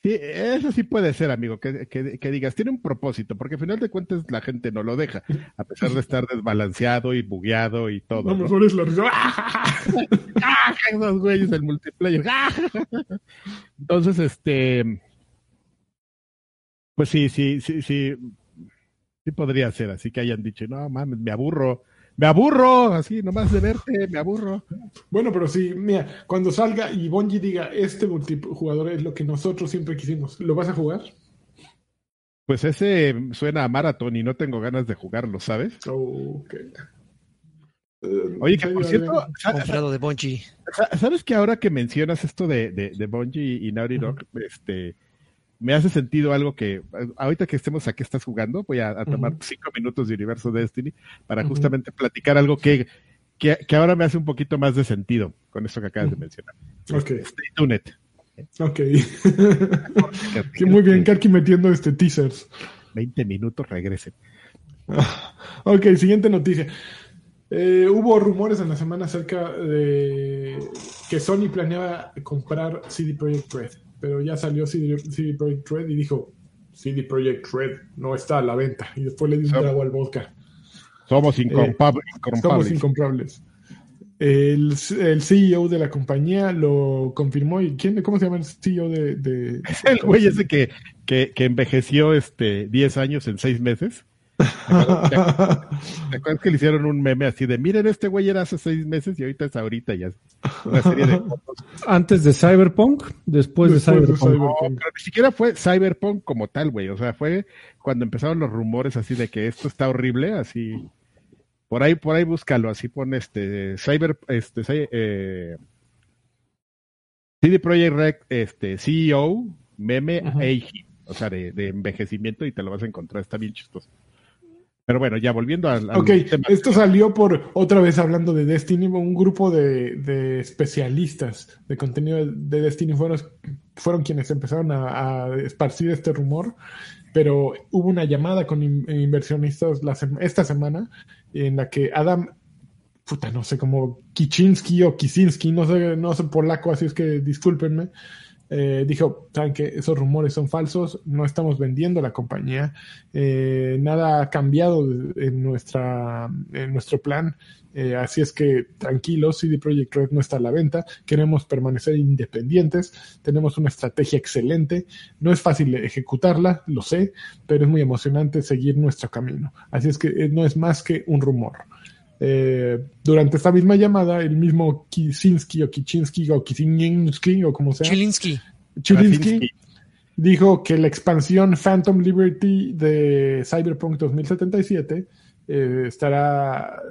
Sí, eso sí puede ser, amigo, que, que- que digas, tiene un propósito, porque al final de cuentas la gente no lo deja, a pesar de estar desbalanceado y bugueado y todo. Lo ¿no? mejor es la risa. ¡Ah, esos güeyes del multiplayer! Entonces, este, pues sí, sí, sí, sí, sí podría ser, así que hayan dicho, no mames, me aburro, me aburro, así nomás de verte, me aburro. Bueno, pero sí, mira, cuando salga y Bungie diga, este multijugador es lo que nosotros siempre quisimos, ¿lo vas a jugar? Pues ese suena a maratón y no tengo ganas de jugarlo, ¿sabes? Ok. Eh, Oye, que ¿en por cierto, Comprado de Bungie. sa- ¿sabes que ahora que mencionas esto de, de, de Bungie y Naughty Dog, este, me hace sentido algo que, ahorita que estemos aquí, estás jugando, voy a, a tomar cinco minutos de Universo Destiny para justamente platicar algo que, que, que ahora me hace un poquito más de sentido con esto que acabas de mencionar. Ok, Stay tuned. ok. Que muy bien, Karki metiendo este teasers. 20 minutos, regresen. Ok, siguiente noticia. Eh, hubo rumores en la semana acerca de que Sony planeaba comprar CD Projekt Red, pero ya salió CD, CD Projekt Red y dijo CD Projekt Red no está a la venta y después le dio un trago al vodka. Somos Somos incompables. incomprables. El, el CEO de la compañía lo confirmó y ¿quién, ¿cómo se llama el CEO de, de- El güey ese que, que, que envejeció este 10 años en 6 meses. ¿Te acuerdas que le hicieron un meme así de, miren, este güey era hace 6 meses y ahorita es ahorita ya? Una serie de fotos. Antes de Cyberpunk, después, de Cyberpunk. Cyber- No, pero ni siquiera fue Cyberpunk como tal, güey. O sea, fue cuando empezaron los rumores así de que esto está horrible, así. Por ahí, por ahí búscalo, así pone este Cyber, este, eh, CD Projekt Red, este CEO, meme. Eiji. o sea, de, de envejecimiento y te lo vas a encontrar, está bien chistoso. Pero bueno, ya volviendo al, al Ok, esto salió por, otra vez hablando de Destiny, un grupo de, de especialistas de contenido de Destiny fueron, fueron quienes empezaron a, a esparcir este rumor, pero hubo una llamada con in- inversionistas la esta semana en la que Adam, puta, no sé, como Kiczynski o Kicinski, no sé, no sé polaco, así es que discúlpenme, eh, dijo, saben esos rumores son falsos, no estamos vendiendo la compañía, eh, nada ha cambiado en, nuestra, en nuestro plan, eh, así es que tranquilos, CD Projekt Red no está a la venta, queremos permanecer independientes, tenemos una estrategia excelente, no es fácil ejecutarla, lo sé, pero es muy emocionante seguir nuestro camino, así es que eh, no es más que un rumor. Eh, durante esta misma llamada, el mismo Kicinski o Kiczynski o Kicinski o como sea, Chilinsky. Chilinsky dijo que la expansión Phantom Liberty de Cyberpunk 2077 eh, estará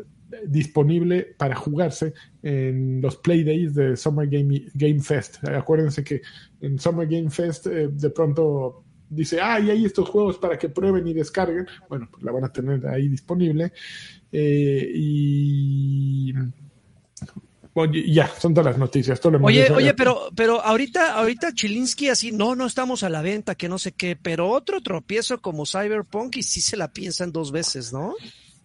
disponible para jugarse en los Playdays de Summer Game, Game Fest. Acuérdense que en Summer Game Fest eh, de pronto dice, ah, y hay estos juegos para que prueben y descarguen. Bueno, pues la van a tener ahí disponible. Eh, y... Ya, son todas las noticias. Todo lo Oye, oye, pero, pero ahorita, ahorita Chilinsky así, no, no estamos a la venta, que no sé qué, pero otro tropiezo como Cyberpunk y sí se la piensan dos veces, ¿no?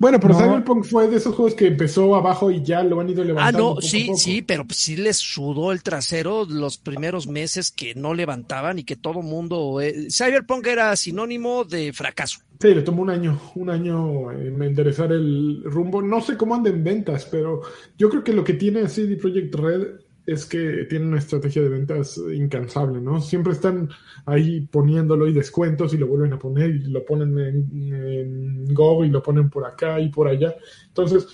Bueno, pero No. Cyberpunk fue de esos juegos que empezó abajo y ya lo han ido Ah, levantando. no, poco a sí, poco. sí, pero pues sí les sudó el trasero los primeros meses que no levantaban y que todo mundo, eh, Cyberpunk era sinónimo de fracaso. Sí, le tomó un año, un año en enderezar el rumbo. No sé cómo anda en ventas, pero yo creo que lo que tiene CD Projekt Red es que tiene una estrategia de ventas incansable, ¿no? Siempre están ahí poniéndolo y descuentos y lo vuelven a poner y lo ponen en, en Go y lo ponen por acá y por allá. Entonces,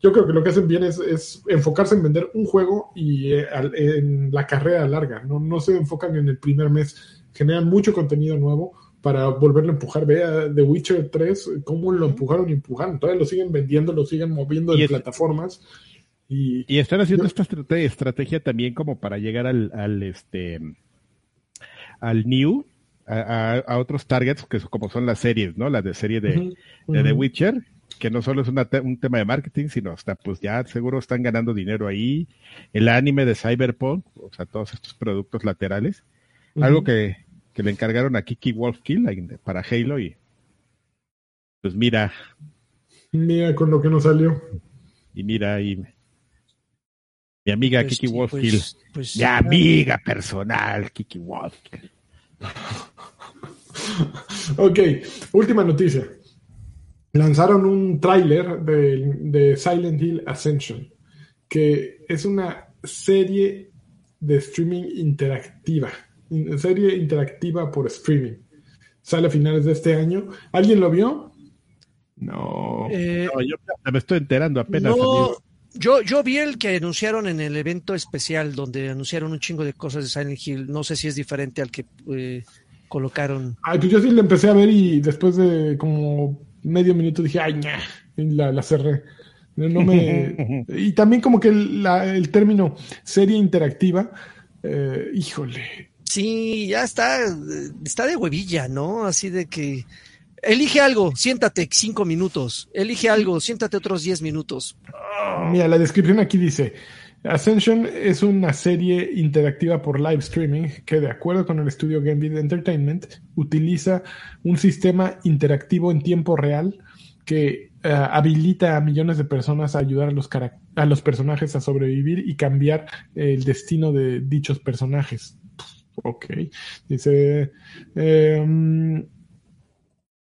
yo creo que lo que hacen bien es, es enfocarse en vender un juego y eh, al- en la carrera larga, ¿no? No se enfocan en el primer mes, generan mucho contenido nuevo para volverlo a empujar. Ve a The Witcher 3, cómo lo empujaron y empujaron. Todavía lo siguen vendiendo, lo siguen moviendo en plataformas. Y, Y están haciendo Yo- esta estrate- estrategia también como para llegar al, al este al new, a, otros targets que son- como son las series, ¿no? Las de serie de, de The. Witcher, que no solo es una te- un tema de marketing, sino hasta pues ya seguro están ganando dinero ahí. El anime de Cyberpunk, o sea, todos estos productos laterales. Algo que, que le encargaron a Kiki Wolfkill para Halo y pues mira, Mira con lo que nos salió. y mira y mi amiga Pues, Kiki Wolfkill. pues- pues, Mi amiga personal, Kiki Wolfkill. Ok, última noticia. Lanzaron un tráiler de, de Silent Hill Ascension, que es una serie de streaming interactiva. In- Serie interactiva por streaming. Sale a finales de este año. ¿Alguien lo vio? No. eh, No, yo me estoy enterando apenas. no. Yo, yo vi el que anunciaron en el evento especial donde anunciaron un chingo de cosas de Silent Hill. No sé si es diferente al que eh, colocaron. Ay, pues yo sí la empecé a ver y después de como medio minuto dije, ay, ña, y la, la cerré. No me... y también como que el, la- el término serie interactiva, eh, híjole. Sí, ya está, está de huevilla, ¿no? Así de que elige algo, siéntate cinco minutos, elige algo, siéntate otros diez minutos. Mira, la descripción aquí dice, Ascension es una serie interactiva por live streaming que de acuerdo con el estudio Gambit Entertainment utiliza un sistema interactivo en tiempo real que eh, habilita a millones de personas a ayudar a los, a los personajes a sobrevivir y cambiar el destino de dichos personajes. Ok. Dice, em,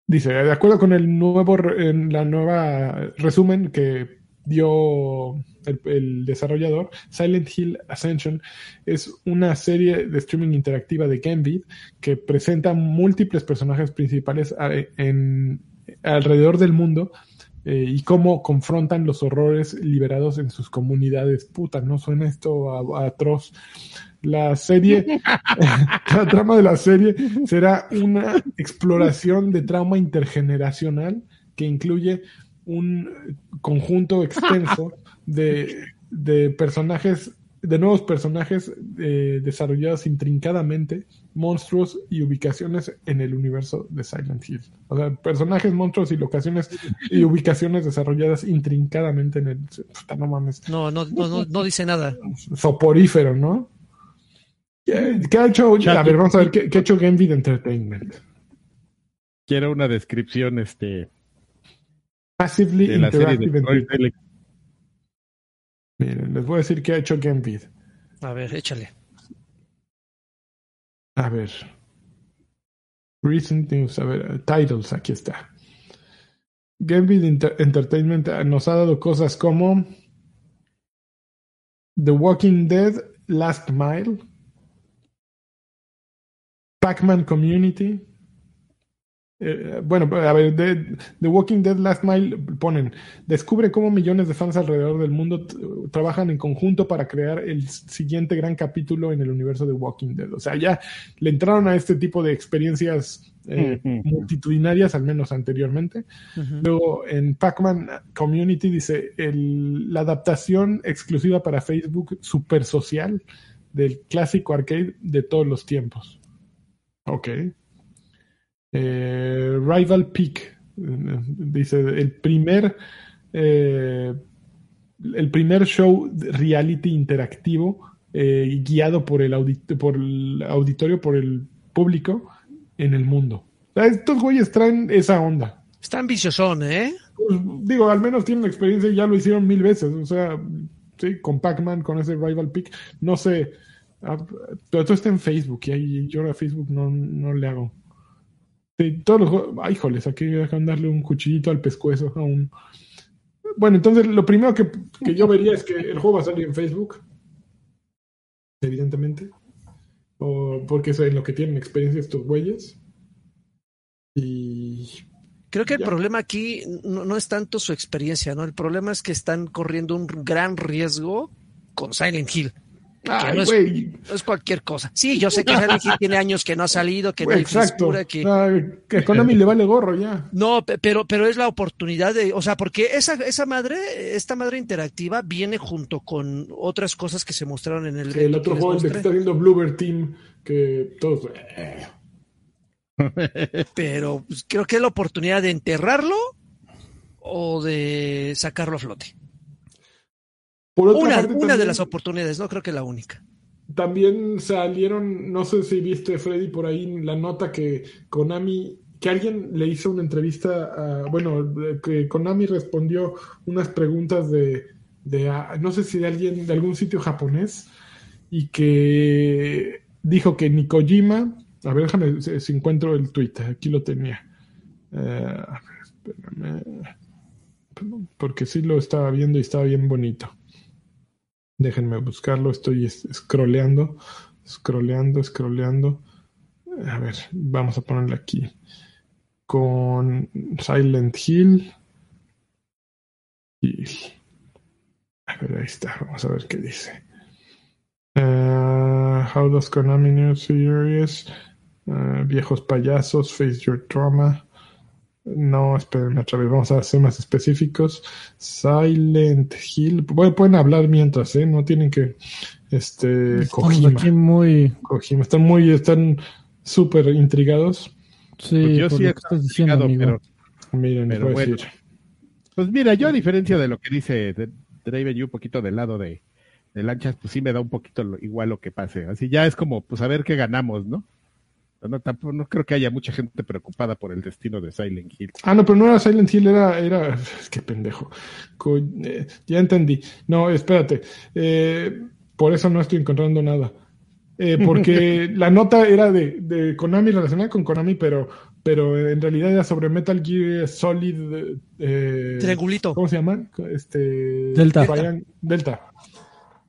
dice, de acuerdo con el nuevo, la nueva resumen que dio el, desarrollador, Silent Hill Ascension es una serie de streaming interactiva de Gambit que presenta múltiples personajes principales en, alrededor del mundo eh, y cómo confrontan los horrores liberados en sus comunidades. Puta, ¿no suena esto a- a atroz? La serie, la trama de la serie será una exploración de trauma intergeneracional que incluye un conjunto extenso de, de personajes de nuevos personajes eh, desarrollados intrincadamente, monstruos y ubicaciones en el universo de Silent Hill. O sea, personajes, monstruos y locaciones y ubicaciones desarrolladas intrincadamente en el... Puta, no mames. No, no, no, no, no dice nada. Soporífero, ¿no? ¿Qué, qué ha hecho? A ver, vamos a ver, ¿qué, qué ha hecho Genvid Entertainment? Quiero una descripción, este, Passively de la serie de Interactive. Miren, les voy a decir qué ha hecho Genvid. A ver, échale. A ver. Recent News, a ver, titles, aquí está. Inter- Entertainment nos ha dado cosas como The Walking Dead, Last Mile, Pac-Man Community. Eh, bueno, a ver, The, The Walking Dead Last Mile ponen, descubre cómo millones de fans alrededor del mundo trabajan en conjunto para crear el siguiente gran capítulo en el universo de Walking Dead. O sea, ya le entraron a este tipo de experiencias eh, multitudinarias, al menos anteriormente. Luego en Pac-Man Community dice el- la adaptación exclusiva para Facebook super social del clásico arcade de todos los tiempos. Ok. Eh, Rival Peak eh, dice el primer eh, el primer show de reality interactivo eh, guiado por el, audit- por el auditorio, por el público en el mundo. Estos güeyes traen esa onda. Está ambiciosón, ¿eh? Pues, digo, al menos tienen experiencia y ya lo hicieron mil veces. O sea, sí, con Pac-Man, con ese Rival Pick. No sé. ah, Pero todo está en Facebook y ahí yo a Facebook no, no le hago. Sí, todos los juegos. Ay, joles, aquí dejan darle un cuchillito al pescuezo a un. Bueno, entonces lo primero que, que yo vería es que el juego va a salir en Facebook. Evidentemente. O porque es en lo que tienen experiencia estos güeyes. Y Creo que el Ya. problema aquí no, no es tanto su experiencia, ¿no? El problema es que están corriendo un gran riesgo con Silent Hill. Ay, no es- güey. No es cualquier cosa. Sí, yo sé que tiene años que no ha salido, que no hay Exacto. frescura, que... Que a Konami le vale gorro ya. No, pe- pero, pero es la oportunidad de, o sea, porque esa, esa madre, esta madre interactiva viene junto con otras cosas que se mostraron en el El evento otro juego el de que está haciendo Bluebird Team, que todos. eh, Pero pues, creo que es la oportunidad de enterrarlo o de sacarlo a flote. Por otra Una, parte, una de las oportunidades, no creo que la única. También salieron, no sé si viste, Freddy, por ahí la nota que Konami, que alguien le hizo una entrevista, a- bueno, que Konami respondió unas preguntas de, de ah, no sé si de alguien, de algún sitio japonés, y que dijo que ni Kojima, a ver, déjame si encuentro el tweet, aquí lo tenía. Ver, espérame. Porque sí lo estaba viendo y estaba bien bonito. Déjenme buscarlo, estoy es- scrolleando, scrolleando, scrolleando. A ver, vamos a ponerle aquí. Con Silent Hill. Hill. A ver, ahí está, vamos a ver qué dice. Uh, how does Konami New Series? Uh, viejos payasos, Face Your Trauma. No, espérenme otra vez, vamos a ser más específicos. Silent Hill. Bueno, pueden hablar mientras, ¿eh? No tienen que. Este. Estamos Kojima. aquí muy... Kojima. Están muy. Están súper intrigados. Sí, Pues yo sí lo he que estás diciendo, pero Miren, Pero voy a bueno. decir. Pues mira, yo a diferencia de lo que dice Draven y un poquito del lado de, de lanchas, pues sí me da un poquito lo- igual lo que pase. Así ya es como, pues a ver qué ganamos, ¿no? No, tampoco, no creo que haya mucha gente preocupada por el destino de Silent Hill. Ah, no, pero no era Silent Hill, era. era qué pendejo. Co- eh, ya entendí. No, espérate. Eh, por eso no estoy encontrando nada. Eh, porque la nota era de, de Konami, relacionada con Konami, pero, pero en realidad era sobre Metal Gear Solid. eh, Triangulito. ¿Cómo se llama? Este, Delta. Delta.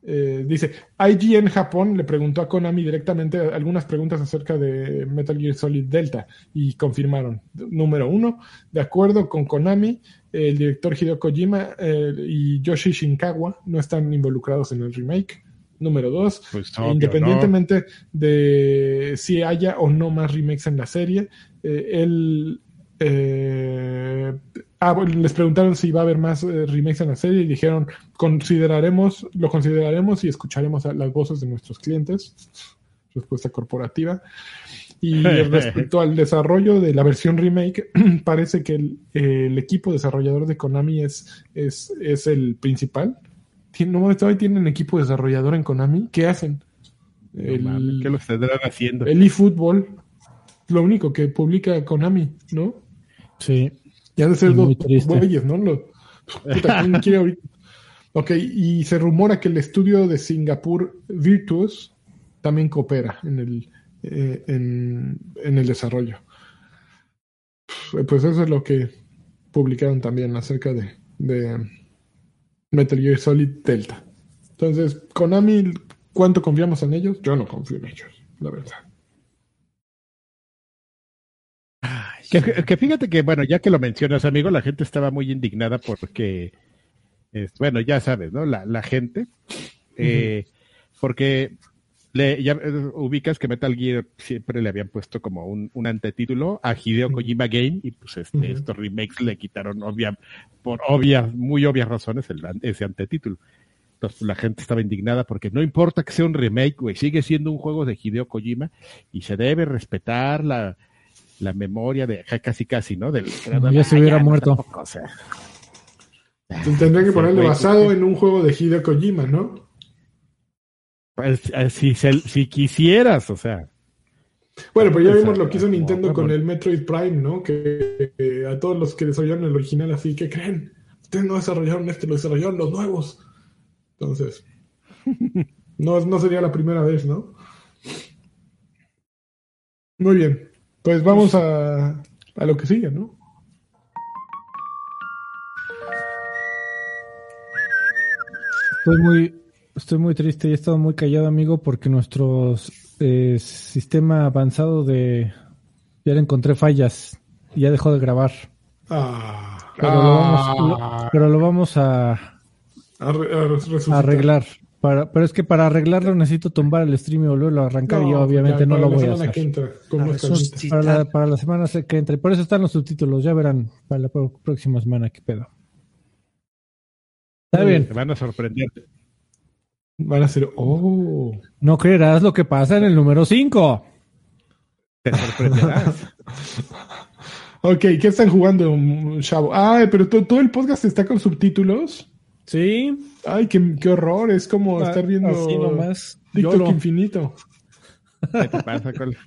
Eh, dice, IGN Japón le preguntó a Konami directamente algunas preguntas acerca de Metal Gear Solid Delta y confirmaron. Número uno, de acuerdo con Konami, el director Hideo Kojima eh, y Yoshi Shinkawa no están involucrados en el remake. Número dos, Pues independientemente de si haya o no más remakes en la serie, eh, él eh, Ah, bueno, les preguntaron si va a haber más eh, remakes en la serie y dijeron, consideraremos, lo consideraremos y escucharemos a las voces de nuestros clientes. Respuesta corporativa. Y respecto al desarrollo de la versión remake, parece que el, el equipo desarrollador de Konami es, es, es el principal. Tien- No, todavía tienen equipo desarrollador en Konami. ¿Qué hacen? No El- mames, ¿Qué lo estarán haciendo? el eFootball, lo único que publica Konami, ¿no? Sí. Ya de ser dos güeyes, ¿no? Lo- puta, ¿quién quiere ahorita? Ok, y se rumora que el estudio de Singapur Virtuos también coopera en el, eh, en, en el desarrollo. Pues eso es lo que publicaron también acerca de, de Metal Gear Solid Delta. Entonces, Konami, ¿cuánto confiamos en ellos? Yo no confío en ellos, la verdad. Que, que fíjate que, bueno, ya que lo mencionas, amigo, la gente estaba muy indignada porque, es- bueno, ya sabes, ¿no? La, la gente, eh, porque le, ya eh, ubicas que Metal Gear siempre le habían puesto como un, un antetítulo a Hideo Kojima Game y pues este, estos remakes le quitaron obvia, por obvias, muy obvias razones el, ese antetítulo. Entonces la gente estaba indignada porque no importa que sea un remake, güey, sigue siendo un juego de Hideo Kojima y se debe respetar la, la memoria de casi casi, ¿no? Del Ya se hubiera muerto. tampoco, o sea. Tendrían que Sí, ponerle güey, basado sí. en un juego de Hideo Kojima, ¿no? Pues, eh, si, si quisieras, o sea. Bueno, pero ya Exacto. vimos lo que hizo Nintendo Como- con el Metroid Prime, ¿no? Que eh, a todos los que desarrollaron el original así, ¿qué creen? Ustedes no desarrollaron este, lo desarrollaron los nuevos. Entonces, no, no sería la primera vez, ¿no? Muy bien, pues vamos a, a lo que sigue, ¿no? Estoy muy, estoy muy triste y he estado muy callado, amigo, porque nuestro eh, sistema avanzado de... Ya le encontré fallas y ya dejó de grabar. Ah, Pero, lo, vamos, lo- pero lo vamos a, a re- a resucitar. a arreglar. Para, pero es que para arreglarlo necesito tumbar el stream y volverlo a arrancar y yo obviamente ya, no lo voy a hacer. entra, A. Para la, para la semana que entra. Y por eso están los subtítulos. Ya verán para la próxima semana qué pedo. Está bien. Te van a sorprender. Van a ser, oh. No creerás lo que pasa en el número 5. Te sorprenderás. Ok, ¿qué están jugando, mm, chavo? Ay, pero to- todo el podcast está con subtítulos. Sí. Ay, qué, qué horror, es como estar viendo Así nomás. TikTok YOLO. infinito. ¿Qué te pasa con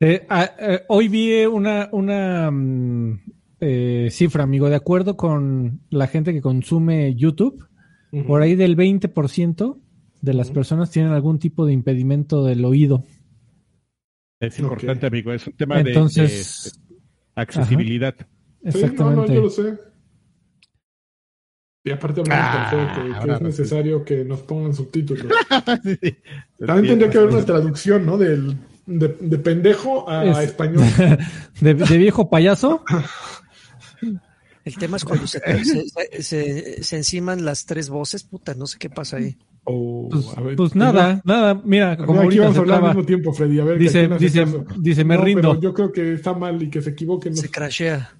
Eh, ah, eh, hoy vi una, una mm, eh, cifra, amigo, de acuerdo con la gente que consume YouTube, por ahí del 20% de las personas tienen algún tipo de impedimento del oído. Es importante, amigo. Es un tema de- Entonces, de, accesibilidad. Sí, no, no, exactamente. yo lo sé. Y aparte hablamos Ah, Fede que, que es necesario que nos pongan subtítulos. Sí, sí. También tendría que haber una traducción, ¿no? Del, de, de pendejo a Es- español. de, de viejo payaso. El tema es cuando se, se, se- se- enciman las tres voces, puta, no sé qué pasa ahí. Oh, Pues, a ver, pues nada, nada. Mira, como aquí ahorita vamos a hablar al mismo tiempo, Freddy. A ver, Dice, dice, dice, me No, rindo. pero yo creo que está mal y que se equivoque. No Se crashea.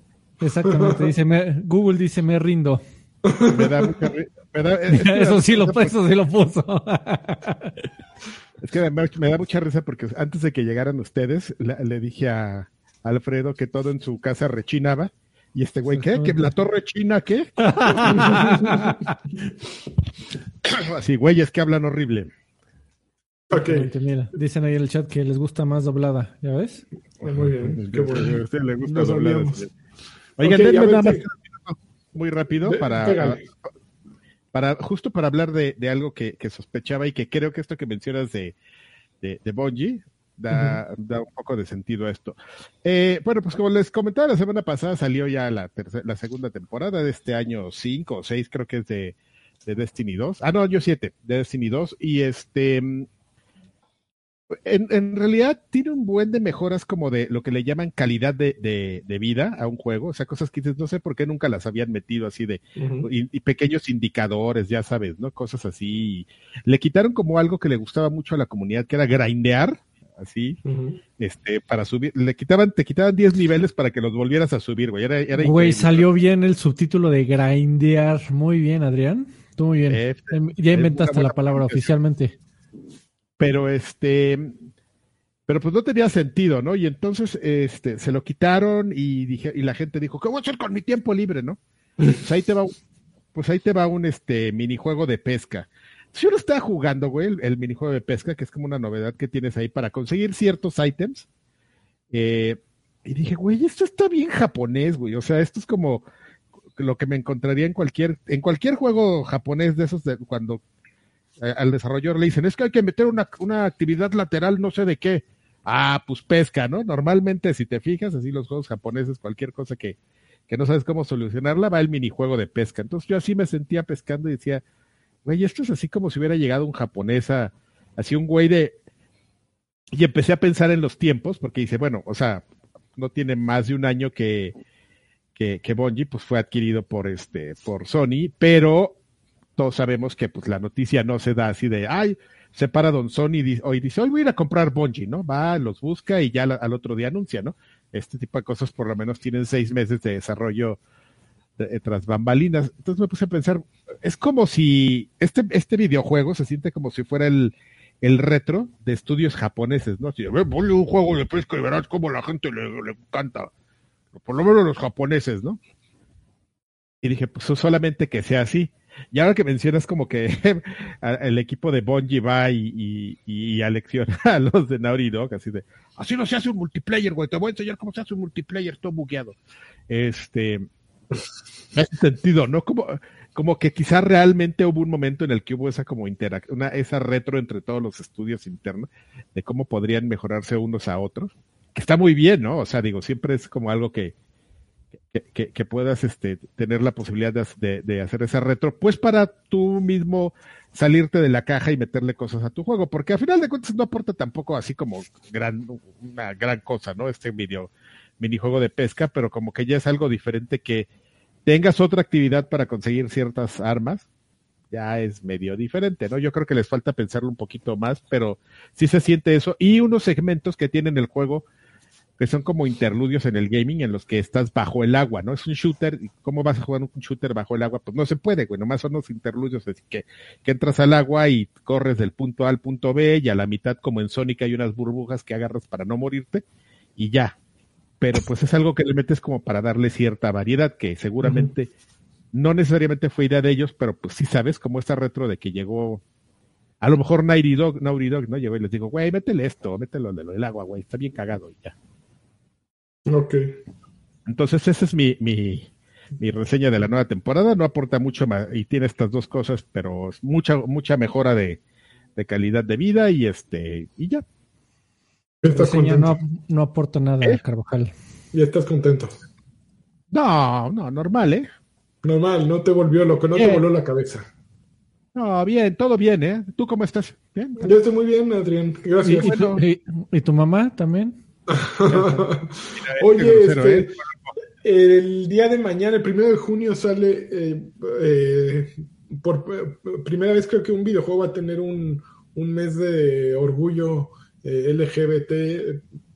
Exactamente, dice, me- Google dice, me rindo. Me da mucha me da- es que Eso sí lo, eso sí lo puso. Es que me, me da mucha risa porque antes de que llegaran ustedes, le, le dije a Alfredo que todo en su casa rechinaba. Y este güey, ¿qué? ¿Que la torre china qué? Así, güeyes que hablan horrible. Ok, Mira, dicen ahí en el chat que les gusta más doblada, ¿ya ves? muy bien. Qué bueno. A usted le gusta así. Oigan, Ok, denme nada más. Muy rápido para, para justo para hablar de, de algo que, que sospechaba y que creo que esto que mencionas de, de, de Bungie da, da un poco de sentido a esto. Eh, bueno, pues como les comentaba la semana pasada, salió ya la, tercera, la segunda temporada de este año 5 o 6, creo que es de, de Destiny 2. Ah, no, año 7, de Destiny 2. Y este. En, en realidad tiene un buen de mejoras como de lo que le llaman calidad de, de, de vida a un juego, o sea, cosas que dices, no sé por qué nunca las habían metido así de, y, y pequeños indicadores, ya sabes, ¿no? Cosas así. Le quitaron como algo que le gustaba mucho a la comunidad, que era grindear así, este, para subir, le quitaban, te quitaban 10 niveles para que los volvieras a subir, güey. Era, era Güey, salió bien el subtítulo de grindear. Muy bien, Adrián. Tú muy bien. Ya inventaste la palabra oficialmente. Pero este pero pues no tenía sentido, ¿no? Y entonces este se lo quitaron y dije y la gente dijo, ¿qué voy a hacer con mi tiempo libre, no? Pues ahí te va pues ahí te va un este minijuego de pesca. Si uno está jugando, güey, el, el minijuego de pesca, que es como una novedad que tienes ahí para conseguir ciertos ítems. eh, y dije, güey, esto está bien japonés, güey. O sea, esto es como lo que me encontraría en cualquier, en cualquier juego japonés de esos de cuando al desarrollador le dicen, es que hay que meter una, una actividad lateral, no sé de qué. Ah, pues pesca, ¿no? Normalmente, si te fijas, así los juegos japoneses, cualquier cosa que, que no sabes cómo solucionarla, va el minijuego de pesca. Entonces yo así me sentía pescando y decía, güey, esto es así como si hubiera llegado un japonés a, así un güey de... Y empecé a pensar en los tiempos, porque dice, bueno, o sea, no tiene más de un año que, que, que Bungie pues fue adquirido por este, por Sony, pero todos sabemos que pues la noticia no se da así de, ay, se para Don Sony hoy dice, hoy voy a ir a comprar Bungie, ¿no? Va, los busca y ya al otro día anuncia, ¿no? Este tipo de cosas por lo menos tienen seis meses de desarrollo eh, tras bambalinas. Entonces me puse a pensar, es como si este, este videojuego se siente como si fuera el, el retro de estudios japoneses, ¿no? De, "Ve, ponle un juego de pesca y verás cómo la gente le, le encanta. Por lo menos los japoneses, ¿no? Y dije, pues solamente que sea así. Y ahora que mencionas como que el equipo de Bungie va y, y, y alecciona a los de Naughty Dog, así de, así no se hace un multiplayer, güey, te voy a enseñar cómo se hace un multiplayer todo bugueado. Este, en ese sentido, ¿no? Como, como que quizá realmente hubo un momento en el que hubo esa como interacción, esa retro entre todos los estudios internos de cómo podrían mejorarse unos a otros, que está muy bien, ¿no? O sea, digo, siempre es como algo que, que, puedas este, tener la posibilidad de hacer esa retro, pues para tú mismo salirte de la caja y meterle cosas a tu juego, porque a final de cuentas no aporta tampoco así como gran, una gran cosa, ¿no? Este video, minijuego de pesca, pero como que ya es algo diferente que tengas otra actividad para conseguir ciertas armas, ya es medio diferente, ¿no? Yo creo que les falta pensarlo un poquito más, pero sí se siente eso. Y unos segmentos que tienen el juego que son como interludios en el gaming en los que estás bajo el agua, ¿no? Es un shooter, ¿y ¿cómo vas a jugar un shooter bajo el agua? Pues no se puede, güey, nomás son los interludios, así que, que entras al agua y corres del punto A al punto B y a la mitad como en Sonic hay unas burbujas que agarras para no morirte y ya. Pero pues es algo que le metes como para darle cierta variedad que seguramente no necesariamente fue idea de ellos, pero pues sí sabes, como esta retro de que llegó a lo mejor Naughty Dog, Naughty Dog, ¿no? Llegó y les digo, güey, métele esto, mételo de lo del agua, güey, está bien cagado y ya. Ok. Entonces, esa es mi, mi, mi reseña de la nueva temporada. No aporta mucho más y tiene estas dos cosas, pero es mucha, mucha mejora de, de calidad de vida y este, y ya. ¿Estás Reseña contento? no, no aporta nada, ¿Eh? Carvajal. Ya estás contento. No, no, normal, ¿eh? Normal, no te volvió loco, no te voló la cabeza. No, bien, todo bien, ¿eh? ¿Tú cómo estás? Bien. Yo estoy muy bien, Adrián. ¿Y, Gracias. y tu, y- y tu mamá también? Oye, grosero, este, el día de mañana, el primero de junio, sale eh, eh, por eh, primera vez creo que un videojuego va a tener un, un mes de orgullo LGBT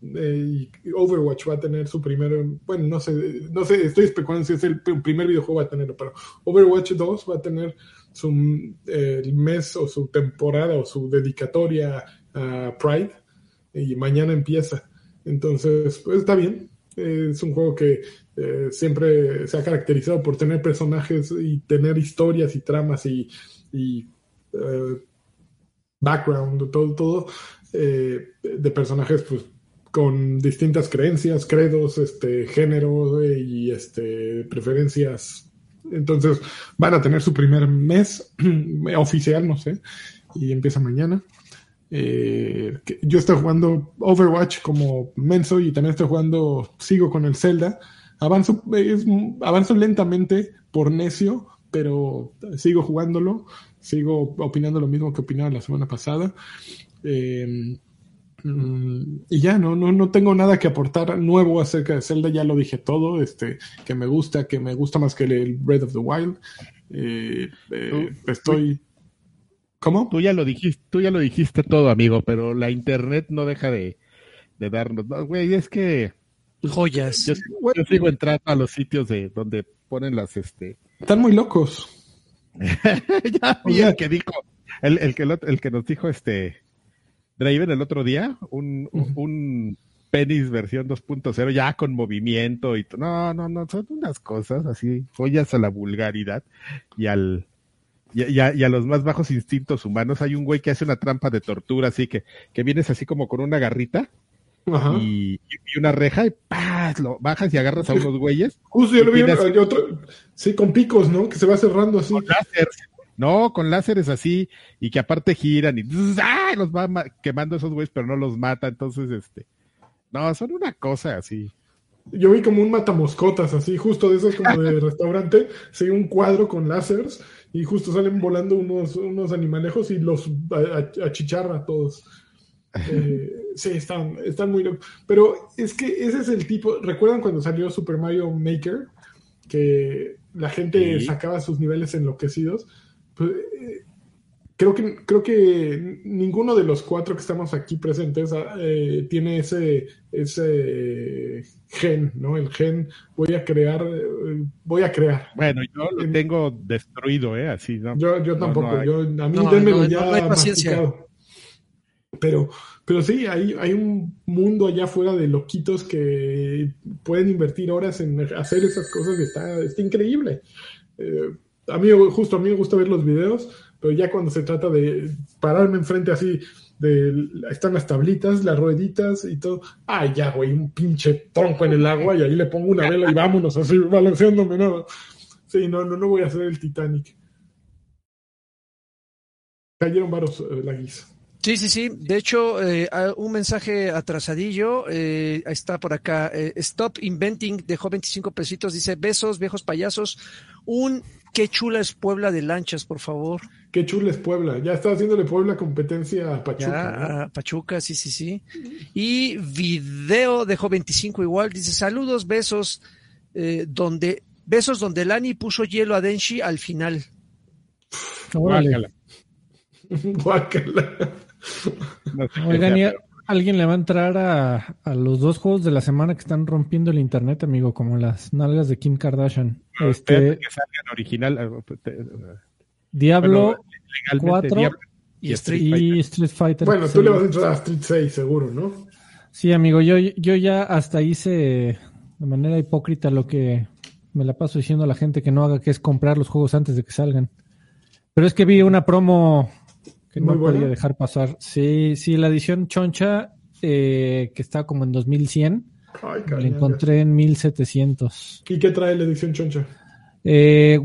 y Overwatch va a tener su primer, bueno, no sé, no sé, estoy especulando si es el pr- primer videojuego va a tenerlo, pero Overwatch 2 va a tener su mes o su temporada o su dedicatoria a Pride y mañana empieza. Entonces, pues está bien. Eh, es un juego que eh, siempre se ha caracterizado por tener personajes y tener historias y tramas y, eh, background, todo, todo de personajes pues con distintas creencias, credos, este, género y este, preferencias. Entonces van a tener su primer mes oficial, no sé, y empieza mañana. Eh, yo estoy jugando Overwatch como menso y también estoy jugando, sigo con el Zelda. Avanzo, es- avanzo lentamente por necio, pero sigo jugándolo, sigo opinando lo mismo que opinaba la semana pasada. Eh, mm, y ya, no, no, no tengo nada que aportar nuevo acerca de Zelda, ya lo dije todo, este, que me gusta, que me gusta más que el Breath of the Wild. Eh, eh, estoy... ¿Cómo? Tú ya lo dijiste, tú ya lo dijiste todo, amigo, pero la internet no deja de, de darnos. No, güey, es que Joyas. yo, yo sigo entrando a los sitios de donde ponen las este. Están muy locos. ya vi el que dijo, el, el que el que nos dijo este Draven el otro día, un, un- Ujú. un penis versión 2.0 ya con movimiento y no, no, no, son unas cosas así, joyas a la vulgaridad y al y, a- y a, y a los más bajos instintos humanos. Hay un güey que hace una trampa de tortura, así que, que vienes así como con una garrita Ajá. y, y una reja y ¡paz! lo bajas y agarras a unos güeyes Justo yo lo vi otro, sí, con picos, ¿no? Que se va cerrando así. con láseres. No, con láseres así, y que aparte giran y ¡ah! los va ma- quemando esos güeyes, pero no los mata, entonces este. No, son una cosa así. Yo vi como un matamoscotas, así, justo de esos como de restaurante, sí, un cuadro con láseres y justo salen volando unos, unos animalejos y los a- achicharra a todos. Eh, sí, están, están muy locos. Pero es que ese es el tipo. ¿Recuerdan cuando salió Super Mario Maker? Que la gente Sí. sacaba sus niveles enloquecidos. Pues, eh, creo que creo que ninguno de los cuatro que estamos aquí presentes ah, eh, tiene ese ese gen, ¿no? El gen voy a crear, eh, voy a crear. Bueno, yo lo tengo destruido, ¿eh? Así, ¿no? Yo, yo tampoco, no hay. yo, a mí No, ya no hay paciencia. Pero, pero sí, hay, hay un mundo allá afuera de loquitos que pueden invertir horas en hacer esas cosas y está, está increíble. Eh, a mí, justo a mí me gusta ver los videos, pero ya cuando se trata de pararme enfrente así, de, están las tablitas, las rueditas y todo. Ay, ya, güey, un pinche tronco en el agua y ahí le pongo una vela y vámonos así, balanceándome, no. Sí, no, no, no voy a hacer el Titanic. Cayeron varos eh, la guisa. Sí, sí, sí. De hecho, eh, un mensaje atrasadillo. eh, está por acá. eh, Stop Inventing dejó 25 pesitos. Dice, besos, viejos payasos. Un qué chula es Puebla de lanchas, por favor. Qué chula es Puebla. Ya está haciéndole Puebla competencia a Pachuca. Ya, ¿no? a Pachuca, sí, sí, sí. Y video dejó 25 igual. Dice, saludos, besos. eh, donde, besos donde Lani puso hielo a Denshi al final. Órale. Guácala. Guácala. No sé qué Oigan, sea, ¿y alguien le va a entrar a, a los dos juegos de la semana que están rompiendo el internet, amigo, como las nalgas de Kim Kardashian. pero Este, que salgan original. te- eh, Diablo bueno, legalmente, cuatro Diablo Y Street y Street Fighter. Bueno, tú le vas a entrar a Street 6, seguro, ¿no? Sí, amigo, yo, yo ya hasta hice de manera hipócrita lo que me la paso diciendo a la gente que no haga, que es comprar los juegos antes de que salgan. Pero es que vi una promo que Muy no buena. podía dejar pasar. Sí, sí, la edición choncha, eh, que está como en 2100, Ay, la encontré en 1700. ¿Y qué trae la edición choncha? Eh,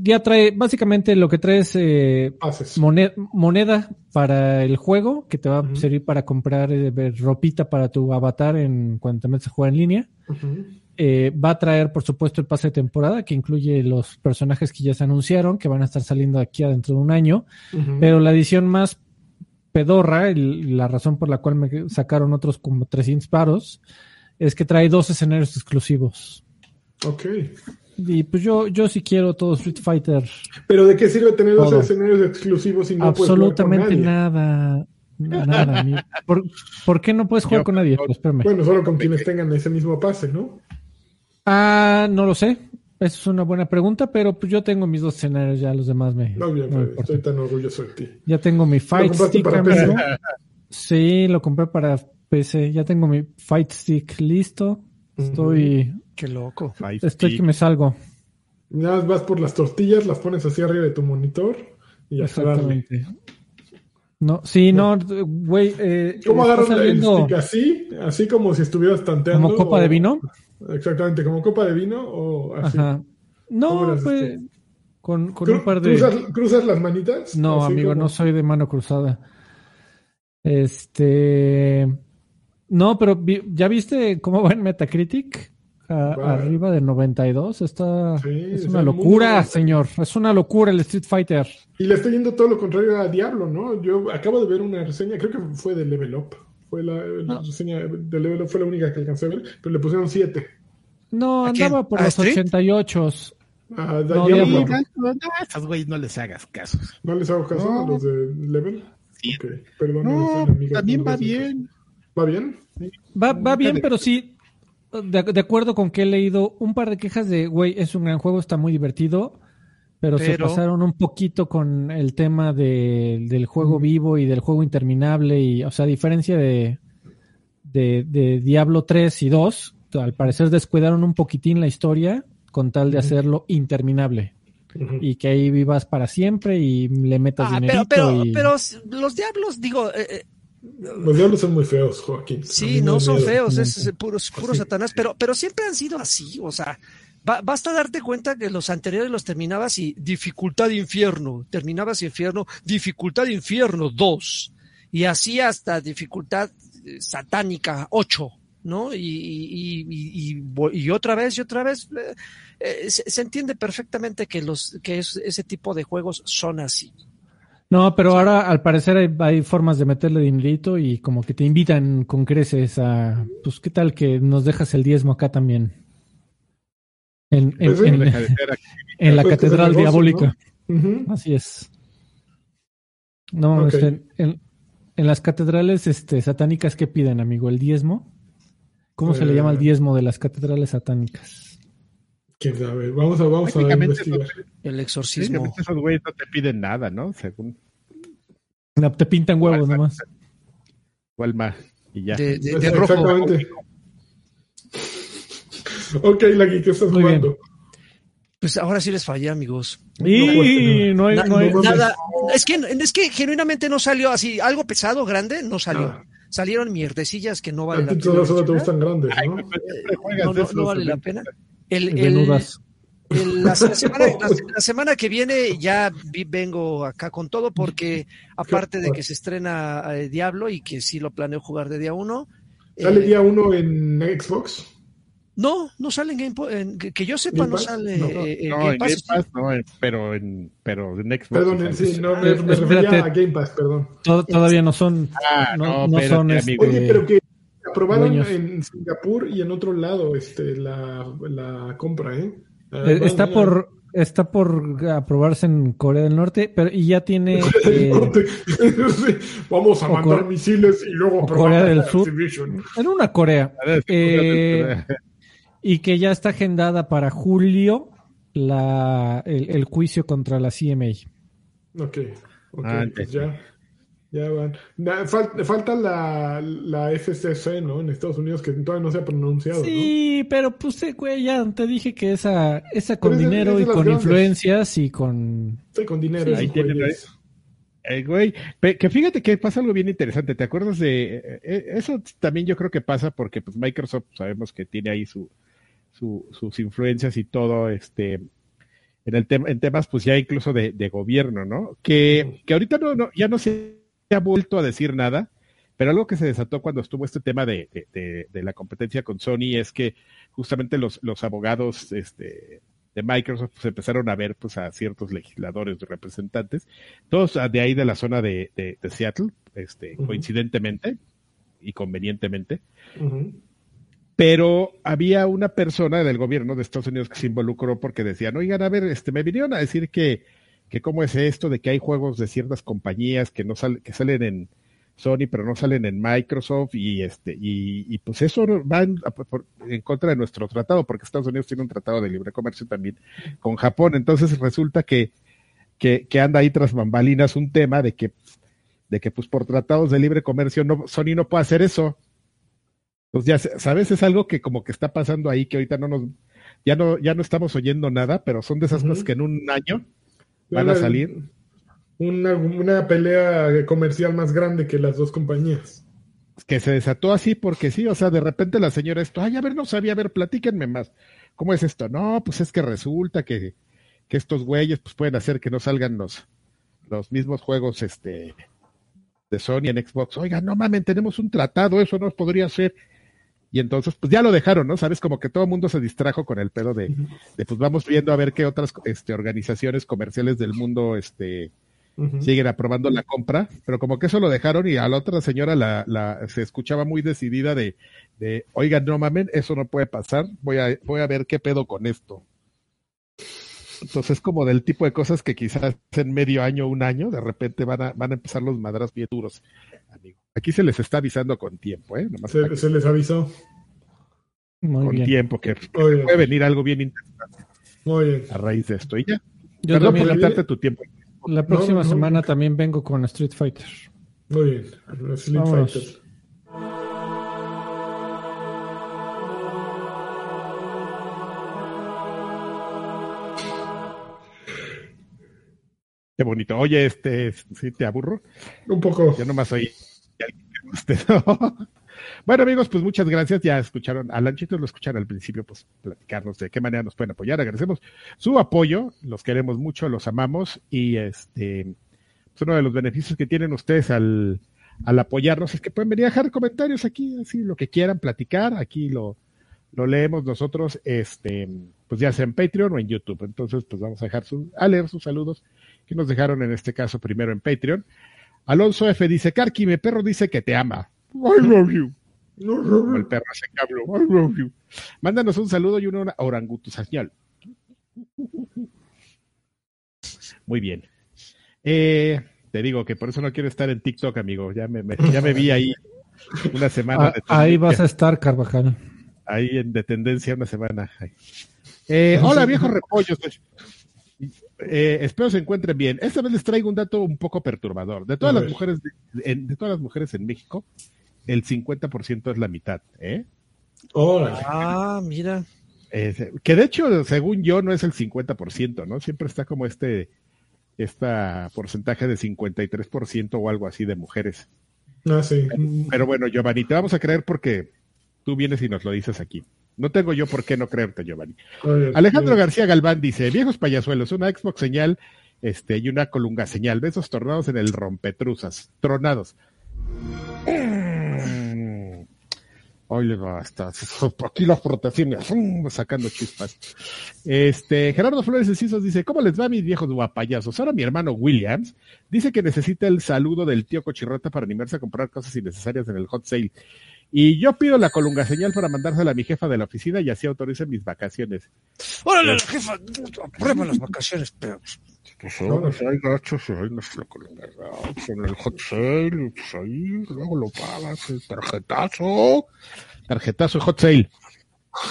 ya trae, básicamente lo que trae es eh, moneda para el juego, que te va a servir para comprar eh, ropita para tu avatar en cuando te metes a jugar en línea. Eh, va a traer, por supuesto, el pase de temporada, que incluye los personajes que ya se anunciaron, que van a estar saliendo aquí adentro de un año. Pero la edición más pedorra, y la razón por la cual me sacaron otros como 300 paros, es que trae dos escenarios exclusivos. Ok. Y pues yo, yo sí quiero todo Street Fighter. Pero ¿de qué sirve tener dos Todo. escenarios exclusivos si no puedes jugar Absolutamente con nadie? nada. Nada. ¿Por, por qué no puedes jugar Yo- con nadie? Pues. Bueno, solo con quienes tengan ese mismo pase, ¿no? Ah, no lo sé. Esa es una buena pregunta, pero pues yo tengo mis dos escenarios, ya los demás me. No, bien, no me importa. estoy tan orgulloso de ti. Ya tengo mi Fight Stick, para amigo. PC? Sí, lo compré para PC. Ya tengo mi Fight Stick listo. Estoy, Qué loco. Five estoy Stick. que me salgo. Nada más vas por las tortillas, las pones así arriba de tu monitor y darle. Exactamente. No, sí, no, güey. Eh, ¿Cómo agarras el stick así? Así como si estuvieras tanteando. como copa o- de vino. Exactamente, como copa de vino o así. Ajá. ¿Cómo No, pues tú? con, un par de. ¿cruzas, cruzas las manitas? No, Así amigo, como- no soy de mano cruzada. Este. No, pero vi- ¿ya viste cómo va en Metacritic? A- Va. arriba de 92. Está. Sí, es es una locura, señor. Es una locura el Street Fighter. Y le estoy yendo todo lo contrario a Diablo, ¿no? Yo acabo de ver una reseña, creo que fue de Level Up. Fue la, la Ah. reseña de Level Up, fue la única que alcancé a ver, pero le pusieron 7. No, ¿A quién? andaba por ¿A los Street? 88. A No. No, a estos güeyes no les hagas caso. ¿No les hago caso No. a los de Level? Sí. Ok, perdón. No, amiga también no va bien. caso. ¿Va bien? Va, va bien, pero sí, de, de acuerdo con que he leído un par de quejas de, güey, es un gran juego, está muy divertido, pero, se Pero- pasaron un poquito con el tema de- del juego vivo y del juego interminable, y, o sea, a diferencia de, de, de Diablo 3 y 2, al parecer descuidaron un poquitín la historia con tal de hacerlo interminable. Y que ahí vivas para siempre y le metas Ah, pero, dinerito pero, y... pero los diablos, digo, eh, eh, Los diablos son muy feos, Joaquín. Sí, no son miedo. feos, es, es puro, es puro Sí. Satanás, pero, pero siempre han sido así, o sea, basta darte cuenta que los anteriores los terminabas y dificultad infierno, terminabas infierno, dificultad infierno 2, y así hasta dificultad eh, satánica 8, ¿no? Y, y, y, y, otra vez y otra vez, eh, eh, se, se entiende perfectamente que, los, que es- ese tipo de juegos son así. No, pero ahora al parecer hay, hay formas de meterle dinerito y como que te invitan con creces a, pues qué tal que nos dejas el diezmo acá también. En, en- Pues en- ser aquí. en la Pues que es catedral negocio, diabólica. Así es. No, Ok. este, en, en las catedrales este, satánicas, ¿qué piden, amigo? ¿El diezmo? ¿Cómo se le Eh. llama el diezmo de las catedrales satánicas? Quién sabe. Vamos a, vamos a investigar. El exorcismo. Esos güeyes no te piden nada, ¿no? Según No, te pintan huevos nomás. cuál más. Y ya. De, de- de rojo. Ok, Lagui, ¿qué estás Muy bien. jugando? Pues ahora sí les fallé, amigos. Y no hay, no nada, es que, es que genuinamente no salió así, algo pesado, grande, no salió. Ah. Salieron mierdecillas que no vale A la pena. solo, solo te gustan grandes, Ay, ¿no? juegas No, no, esos, no vale la pena. El, el- venudas. el- la, la semana, la- la semana que viene ya vi- vengo acá con todo porque aparte de que se estrena eh, Diablo y que sí lo planeo jugar de día uno. ¿Sale eh, día uno en Xbox? No, no sale en Game Pa- en- que, que yo sepa ¿Game no Pass? sale No, eh, en No, Game en Pass. Game Pass no, eh, pero en, pero en Xbox. Perdón, sí, sí, no, me, Eh, me refería a Game Pass, perdón. to- todavía no son, Ah, no, no, espérate, son amigo. este, Oye, pero que aprobaron dueños. en Singapur y en otro lado este, la, la compra, ¿eh? Ah, Eh, Está por, está por aprobarse en Corea del Norte, pero y ya tiene del eh, Vamos a mandar misiles y luego Corea del Sur. En una Corea ver, Eh, y que ya está agendada para julio la, el, el juicio contra la CMA. Ok, ok, Ah, pues ya, ya van. Na- fal- falta la, la FCC, ¿no? En Estados Unidos, que todavía no se ha pronunciado, Sí, pero pues eh, güey, ya te dije que esa, esa con Pero dinero es y con grandes. influencias y con. Estoy con dinero. Sí, ahí. Eh, güey, que fíjate que pasa algo bien interesante. ¿Te acuerdas de eh, eh, eso? También yo creo que pasa porque pues Microsoft sabemos que tiene ahí su, su- sus influencias y todo, este, en el tema, en temas pues ya incluso de, de gobierno, ¿no? Que, que ahorita no, no, ya no se ha vuelto a decir nada, pero algo que se desató cuando estuvo este tema de, de, de- de la competencia con Sony es que justamente los, los abogados, este, de Microsoft pues, empezaron a ver pues a ciertos legisladores y representantes, todos ah, de ahí de la zona de, Seattle, este, coincidentemente y convenientemente. Pero había una persona del gobierno de Estados Unidos que se involucró porque decían, oigan, a ver, este, me vinieron a decir que, que cómo es esto de que hay juegos de ciertas compañías que no sal- que salen en Sony pero no salen en Microsoft y este y, y pues eso va en, en contra de nuestro tratado porque Estados Unidos tiene un tratado de libre comercio también con Japón entonces resulta que que, que anda ahí tras bambalinas un tema de que de que pues por tratados de libre comercio no Sony no puede hacer eso pues ya sabes es algo que como que está pasando ahí que ahorita no nos ya no ya no estamos oyendo nada pero son de esas cosas que en un año van a salir Una, una pelea comercial más grande que las dos compañías. que se desató así porque sí, o sea, de repente la señora esto, ay, a ver, no sabía, a ver, platíquenme más. ¿Cómo es esto? No, pues es que resulta que, que estos güeyes pues pueden hacer que no salgan los, los mismos juegos este de Sony en Xbox. Oiga, no mamen, tenemos un tratado, eso no podría ser. Y entonces, pues ya lo dejaron, ¿no? Sabes, como que todo el mundo se distrajo con el pedo de, de pues vamos viendo a ver qué otras este, organizaciones comerciales del mundo este, siguen aprobando la compra, pero como que eso lo dejaron y a la otra señora la, la se escuchaba muy decidida de, de oigan, no mamen, eso no puede pasar, voy a, voy a ver qué pedo con esto. Entonces es como del tipo de cosas que quizás en medio año, un año, de repente van a, van a empezar los madras bien duros, amigo. Aquí se les está avisando con tiempo, ¿eh? Nomás Se, que- se les avisó. Muy con bien. tiempo, que bien. puede venir algo bien interesante Muy bien. a raíz de esto. Y ya, Yo perdón por tu tiempo. la próxima no, no, semana también vengo con Street Fighter. Muy bien. Street Vámonos. Fighter. Qué bonito. Oye, este, sí te aburro. Un poco. Yo nomás oí Bueno, amigos, pues muchas gracias. Ya escucharon a Lanchito, lo escucharon al principio, pues platicarnos de qué manera nos pueden apoyar. Agradecemos su apoyo, los queremos mucho, los amamos y este, pues uno de los beneficios que tienen ustedes al, al apoyarnos es que pueden venir a dejar comentarios aquí, así lo que quieran platicar, aquí lo, lo leemos nosotros, este, pues ya sea en Patreon o en YouTube. Entonces, pues vamos a dejar su, a leer sus saludos que nos dejaron en este caso primero en Patreon. Alonso F dice, Karki, mi perro dice que te ama. I love you. Como el perro ese que habló, I love you. Mándanos un saludo y una orangutusañal. Muy bien. Eh, te digo que por eso no quiero estar en TikTok, amigo. Ya me, me- ya me vi ahí una semana. Ah, de ahí vas a estar, Carvajal. Ahí en de tendencia una semana. Eh, hola, viejos repollos. Eh, espero se encuentren bien. Esta vez les traigo un dato un poco perturbador. De todas las mujeres, de, en- de todas las mujeres en México, el 50% es la mitad, ¿eh? Ah, mira. Eh, que de hecho, según yo, no es el 50%, ¿no? Siempre está como este, esta porcentaje de 53% o algo así de mujeres. Ah, sí. Pero bueno, Giovanni, te vamos a creer porque tú vienes y nos lo dices aquí. No tengo yo por qué no creerte, Giovanni. Alejandro. García Galván dice, viejos payasuelos, una Xbox señal este, y una colunga señal, besos tornados en el rompetruzas, tronados. Mm. Oye, basta, aquí las protecciones, mm, sacando chispas. Este, Gerardo Flores Encisos dice, ¿cómo les va mis viejos guapayazos? Ahora mi hermano Williams dice que necesita el saludo del tío Cochirrota para animarse a comprar cosas innecesarias en el hot sale. Y yo pido la colunga señal para mandársela a mi jefa de la oficina y así autorice mis vacaciones. Órale, la jefa, aprueba las vacaciones, pero Pues ahora pues hay gachos, hay nuestra pues en el hot sale, pues ahí, luego lo pagas, el tarjetazo. Tarjetazo hot sale.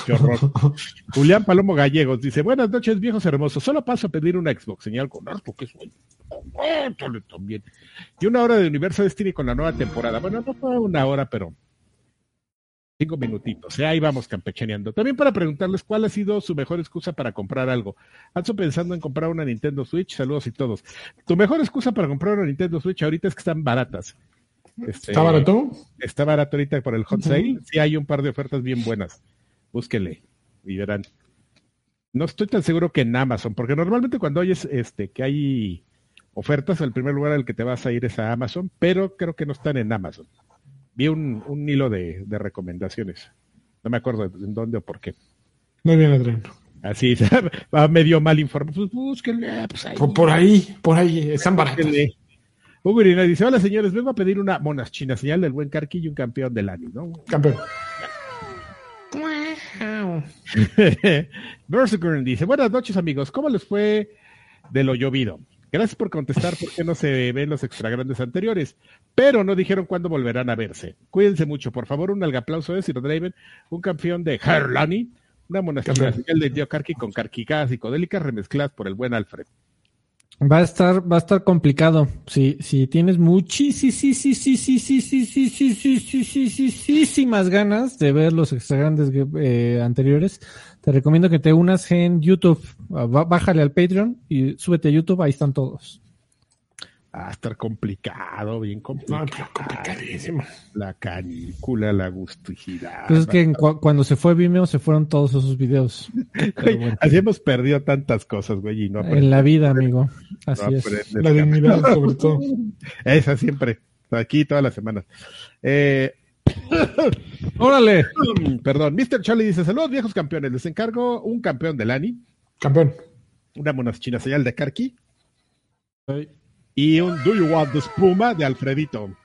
Qué horror. Julián Palomo Gallegos dice, buenas noches, viejos hermosos, solo paso a pedir una Xbox, señal con harto que soy. También. Y una hora de Universo Destiny con la nueva temporada. Bueno, no fue una hora, pero cinco minutitos. ¿eh? Ahí vamos campechaneando. También para preguntarles cuál ha sido su mejor excusa para comprar algo. Ando pensando en comprar una Nintendo Switch. Saludos y todos. Tu mejor excusa para comprar una Nintendo Switch ahorita es que están baratas. Este, ¿Está barato? Está barato ahorita por el hot sale. Sí hay un par de ofertas bien buenas. Búsquenle y verán. No estoy tan seguro que en Amazon, porque normalmente cuando oyes este que hay ofertas, el primer lugar al que te vas a ir es a Amazon, pero creo que no están en Amazon. Vi un, un hilo de, de recomendaciones. No me acuerdo en dónde o por qué. Muy bien, Adrián. Así, va medio mal informado. Pues búsquenle, pues ahí. Por, por ahí, por ahí, están. Hugo Irina dice, hola señores, vengo a pedir una monas chinas, señal del buen Carqui y un campeón del año, ¿no? Campeón. Berserker dice, buenas noches amigos, ¿cómo les fue de lo llovido? Gracias por contestar por qué no se ven los extra grandes anteriores, pero no dijeron cuándo volverán a verse. Cuídense mucho, por favor, un algaplauso de Sir Draven, un campeón de Harlani, una señal del tío Karki con carquicadas psicodélicas remezcladas por el buen Alfred. Va a estar, va a estar complicado. Si, si tienes muchísimas ganas de ver los extra grandes eh, anteriores, te recomiendo que te unas en YouTube. Bá- Bájale al Patreon y súbete a YouTube, ahí están todos. Va a estar complicado, bien complicado. No, complicadísimo. La canícula, la gusticidad. Pues es que en cuando se fue Vimeo se fueron todos esos videos. Pero Güey, bueno, Así hemos perdido tantas cosas, güey, y no en la vida, amigo. no Así es. La dignidad, sobre todo. Esa siempre. Aquí todas las semanas. Eh, ¡Órale! perdón, Mr. Charlie dice: Saludos, viejos campeones. Les encargo un campeón de Lani, Campeón. una monachina señal de Karki y un Do You Want the Espuma de Alfredito.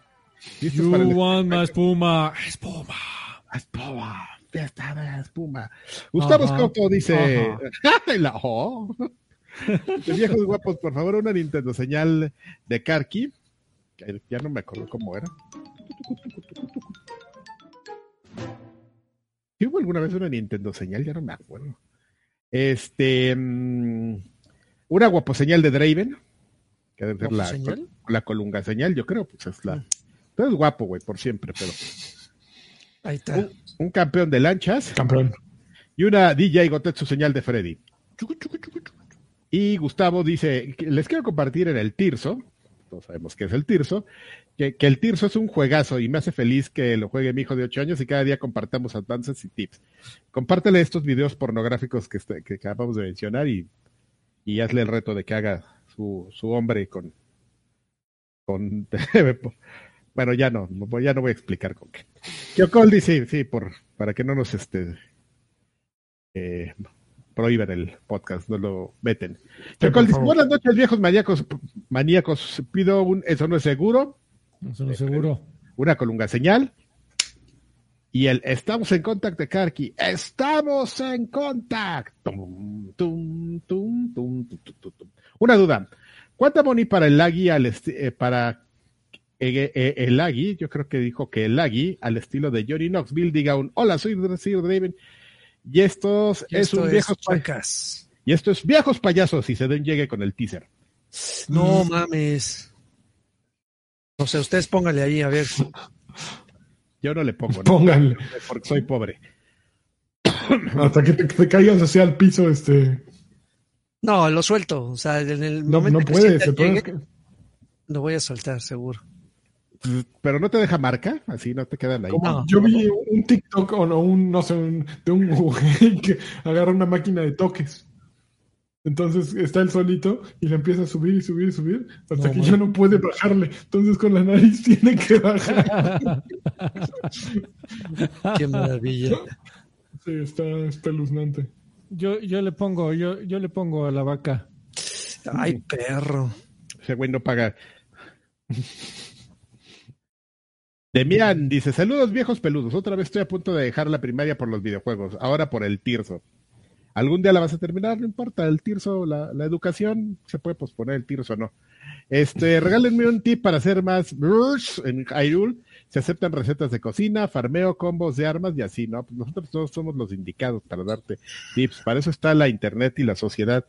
¿Listos para el- want my espuma. Espuma. Espuma, fiesta de la espuma. Gustavo Ajá, Scotto dice. La- oh. De viejos guapos, por favor, una Nintendo señal de Karki. Ya no me acuerdo cómo era. ¿Sí hubo alguna vez una Nintendo señal? Ya no me acuerdo. Este. mm, una guapo señal de Draven. Que debe ser la, la colunga señal, yo creo. Pues es la. Tú eres guapo, güey, por siempre, pero. Ahí está. Un, un campeón de lanchas Campeón. y una DJ Gotetsu señal de Freddy. Y Gustavo dice, les quiero compartir en el Tirso, todos sabemos que es el Tirso, que, que el Tirso es un juegazo y me hace feliz que lo juegue mi hijo de 8 años y cada día compartamos avances y tips. Compártele estos videos pornográficos que, este- que acabamos de mencionar y, y hazle el reto de que haga su, su hombre con... con bueno, ya no, no- ya no voy a explicar con qué. Kyokol dice, sí, por, para que no nos este, eh, prohíban el podcast, no lo veten. Sí, Kyokol por dice, favor. buenas noches, viejos maníacos, maníacos, pido un, eso no es seguro, Eso lo seguro. una colunga señal. Y el estamos en contacto de Karki. Estamos en contacto. Tum, tum, tum, Una duda. ¿Cuánta money para el Lagui al esti- eh, para eh, eh, el Lagui? Yo creo que dijo que el Lagui al estilo de Johnny Knoxville diga un hola, soy Sir Draven. Y estos Y es esto un es viejos pa- Chacas. y esto es viejos payasos y se den llegue con el teaser. No mames. O sea, ustedes pónganle ahí, a ver. Yo no le pongo, ¿no? Pónganle. porque soy pobre. Hasta que te, te caigas hacia el piso, este. No, lo suelto. O sea, en el No, momento no que puedes. sienta se puede- llegue, lo voy a soltar, seguro. Pero no te deja marca, así no te ahí. Como No. yo vi un TikTok o no, un, no sé, un- de un güey que agarra una máquina de toques. Entonces está él solito y le empieza a subir y subir y subir hasta No, que man. ya no puede bajarle. Entonces con la nariz tiene que bajar. Qué maravilla. Sí, está espeluznante. Yo, yo le pongo, yo, yo le pongo a la vaca. Ay, perro. Ese güey no paga. Demian dice, saludos viejos peludos, otra vez estoy a punto de dejar la primaria por los videojuegos, ahora por el Tirso. Algún día la vas a terminar, no importa, el Tirso, la, la educación, se puede posponer el Tirso o no. Este, regálenme un tip para hacer más en Hyrule. Se aceptan recetas de cocina, farmeo, combos de armas y así, ¿no? Pues nosotros todos somos los indicados para darte tips. Para eso está la internet y la sociedad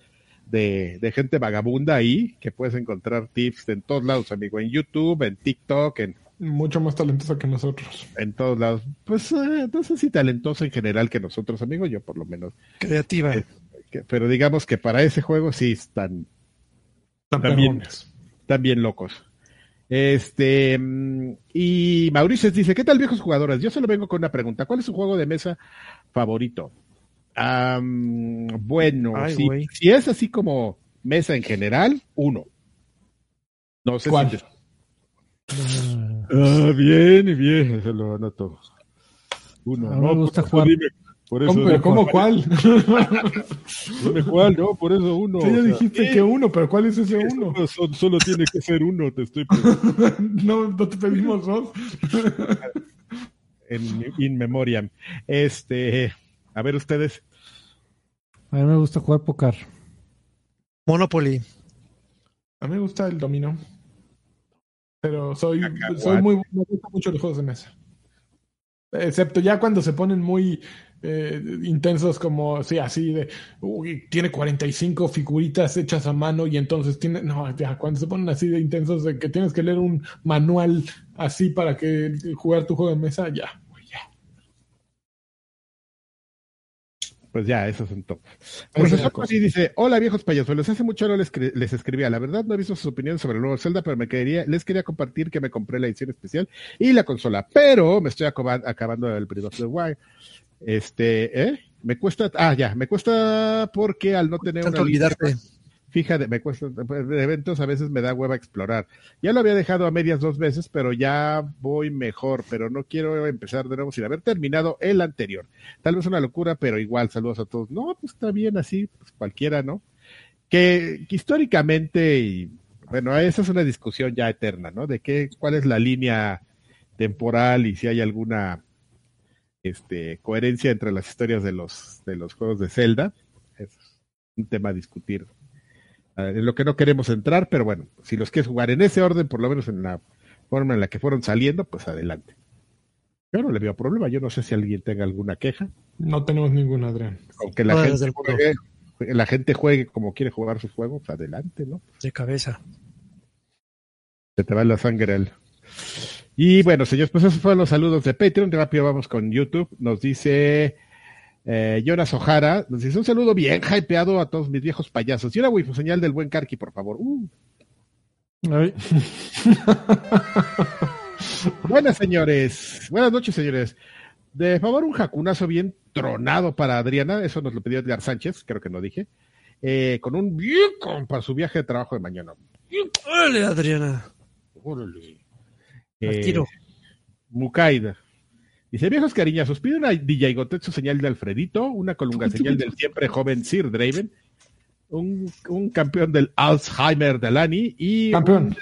de, de gente vagabunda ahí, que puedes encontrar tips en todos lados, amigo, en YouTube, en TikTok, en, Mucho más talentoso que nosotros. en todos lados. Pues eh, no sé si talentoso en general que nosotros, amigo, yo por lo menos. Creativa. Eh, que- pero digamos que para ese juego sí están, Tan También. perrones. están bien locos. Este, mm, y Mauricio dice, ¿qué tal viejos jugadores? Yo solo vengo con una pregunta. ¿Cuál es su juego de mesa favorito? Bueno, Ay, si, es así como mesa en general, uno. No sé ¿Cuál? si... te- Ah, bien, bien, se lo anoto. Uno. Me gusta por eso jugar. dime, por eso ¿Cómo, pero dime ¿cómo cuál? Dime cuál, no, por eso uno. Sí, ya sea, dijiste que uno, pero ¿cuál es ese uno? solo, solo- solo tiene que ser uno, te estoy preguntando. no, no te pedimos dos. en in memoriam. Este, a ver ustedes. A mí me gusta jugar póker. Monopoly. A mí me gusta el dominó. Pero soy, Cacahuate. soy muy. Me gustan mucho los juegos de mesa. Excepto ya cuando se ponen muy eh, intensos, como sí, así de. Uy, tiene 45 figuritas hechas a mano y entonces tiene. No, ya, cuando se ponen así de intensos de que tienes que leer un manual así para que jugar tu juego de mesa, ya. Pues ya, esos son top. Profesor cosa. Pasi dice, hola viejos payasuelos, hace mucho no les, escribía, la verdad no he visto sus opiniones sobre el nuevo Zelda, pero me quería, les quería compartir que me compré la edición especial y la consola, pero me estoy acaba- acabando el Breath of the Wild. Este, ¿eh? Me cuesta, ah, ya, me cuesta porque al no tener Tanto una olvidarte. fija de, me cuesta, de eventos a veces me da hueva explorar. Ya lo había dejado a medias dos veces, pero ya voy mejor, pero no quiero empezar de nuevo sin haber terminado el anterior. Tal vez una locura, pero igual, saludos a todos. No, pues está bien así, pues cualquiera, ¿no? Que, que históricamente, y bueno, esa es una discusión ya eterna, ¿no? De qué, cuál es la línea temporal y si hay alguna este, coherencia entre las historias de los, de los juegos de Zelda. Es un tema a discutir Ah, En lo que no queremos entrar, pero bueno, si los quieres jugar en ese orden, por lo menos en la forma en la que fueron saliendo, pues adelante. Yo no le veo problema, yo no sé si alguien tenga alguna queja, No tenemos ninguna, Adrián. aunque la gente, juegue, la gente juegue como quiere jugar sus juegos, adelante, ¿no? De cabeza. Se te va la sangre al... Y bueno, señores, pues esos fueron los saludos de Patreon. De rápido vamos con YouTube. Nos dice eh, Jonas Ojara, nos dice un saludo bien hypeado a todos mis viejos payasos. Y una wifi señal del buen Karki, por favor. Uh. Ay, Buenas, señores. Buenas noches, señores. De favor, un jacunazo bien tronado para Adriana. Eso nos lo pidió Edgar Sánchez, creo que no dije. Eh, con un bien con- para su viaje de trabajo de mañana. Órale, Adriana. Órale. Eh. Mukaida. Dice, viejos cariñazos, pide una DJ Gotetsu señal de Alfredito, una colunga señal del siempre joven Sir Draven, un, un campeón del Alzheimer de Lani y Campeón. un-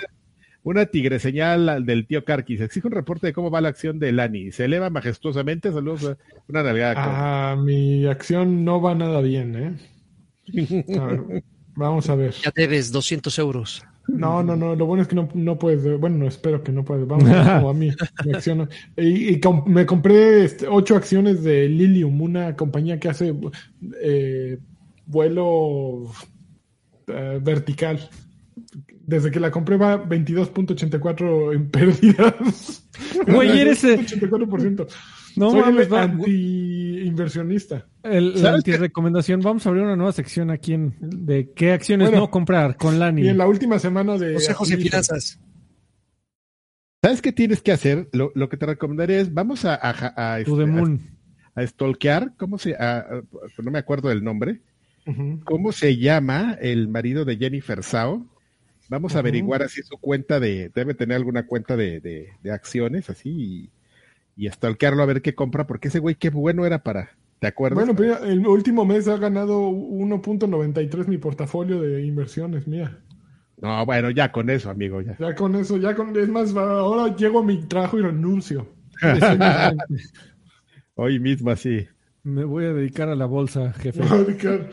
una tigre señal del tío Karki. Se exige un reporte de cómo va la acción de Lani. Se eleva majestuosamente. Saludos. a- Una nalgada. Ah, mi acción no va nada bien, ¿eh? A ver, vamos a ver. Ya debes 200 euros. No, no, no. Lo bueno es que no, no puedes. Bueno, no, espero que no puedes. Vamos cómo a mí. Mi acción. Y, y com- me compré este, ocho acciones de Lilium, una compañía que hace eh, vuelo eh, vertical. Desde que la compré va 22.84 en pérdidas. Güey, eres, eh, 84%. No Soy mames, el va- anti-inversionista. el, la antirecomendación. Vamos a abrir una nueva sección aquí en de qué acciones Bueno, no comprar con Lani. Y en la última semana de. Consejos Activision. finanzas. ¿Sabes qué tienes que hacer? Lo, lo que te recomendaría es, vamos a, a, a, To the este, moon. a- a stalkear, ¿cómo se, a- a- no me acuerdo del nombre. ¿Cómo se llama el marido de Jennifer Sao? Vamos a averiguar así su cuenta de, debe tener alguna cuenta de, de, de acciones así y, y stalkearlo a ver qué compra, porque ese güey qué bueno era para, ¿te acuerdas? Bueno, pero el último mes ha ganado 1.93 mi portafolio de inversiones, mía. No, bueno, ya con eso, amigo, ya. Ya con eso, ya con. Es más, ahora llego a mi trabajo y renuncio. Hoy mismo así. Me voy a dedicar a la bolsa, jefe. Me voy a dedicar.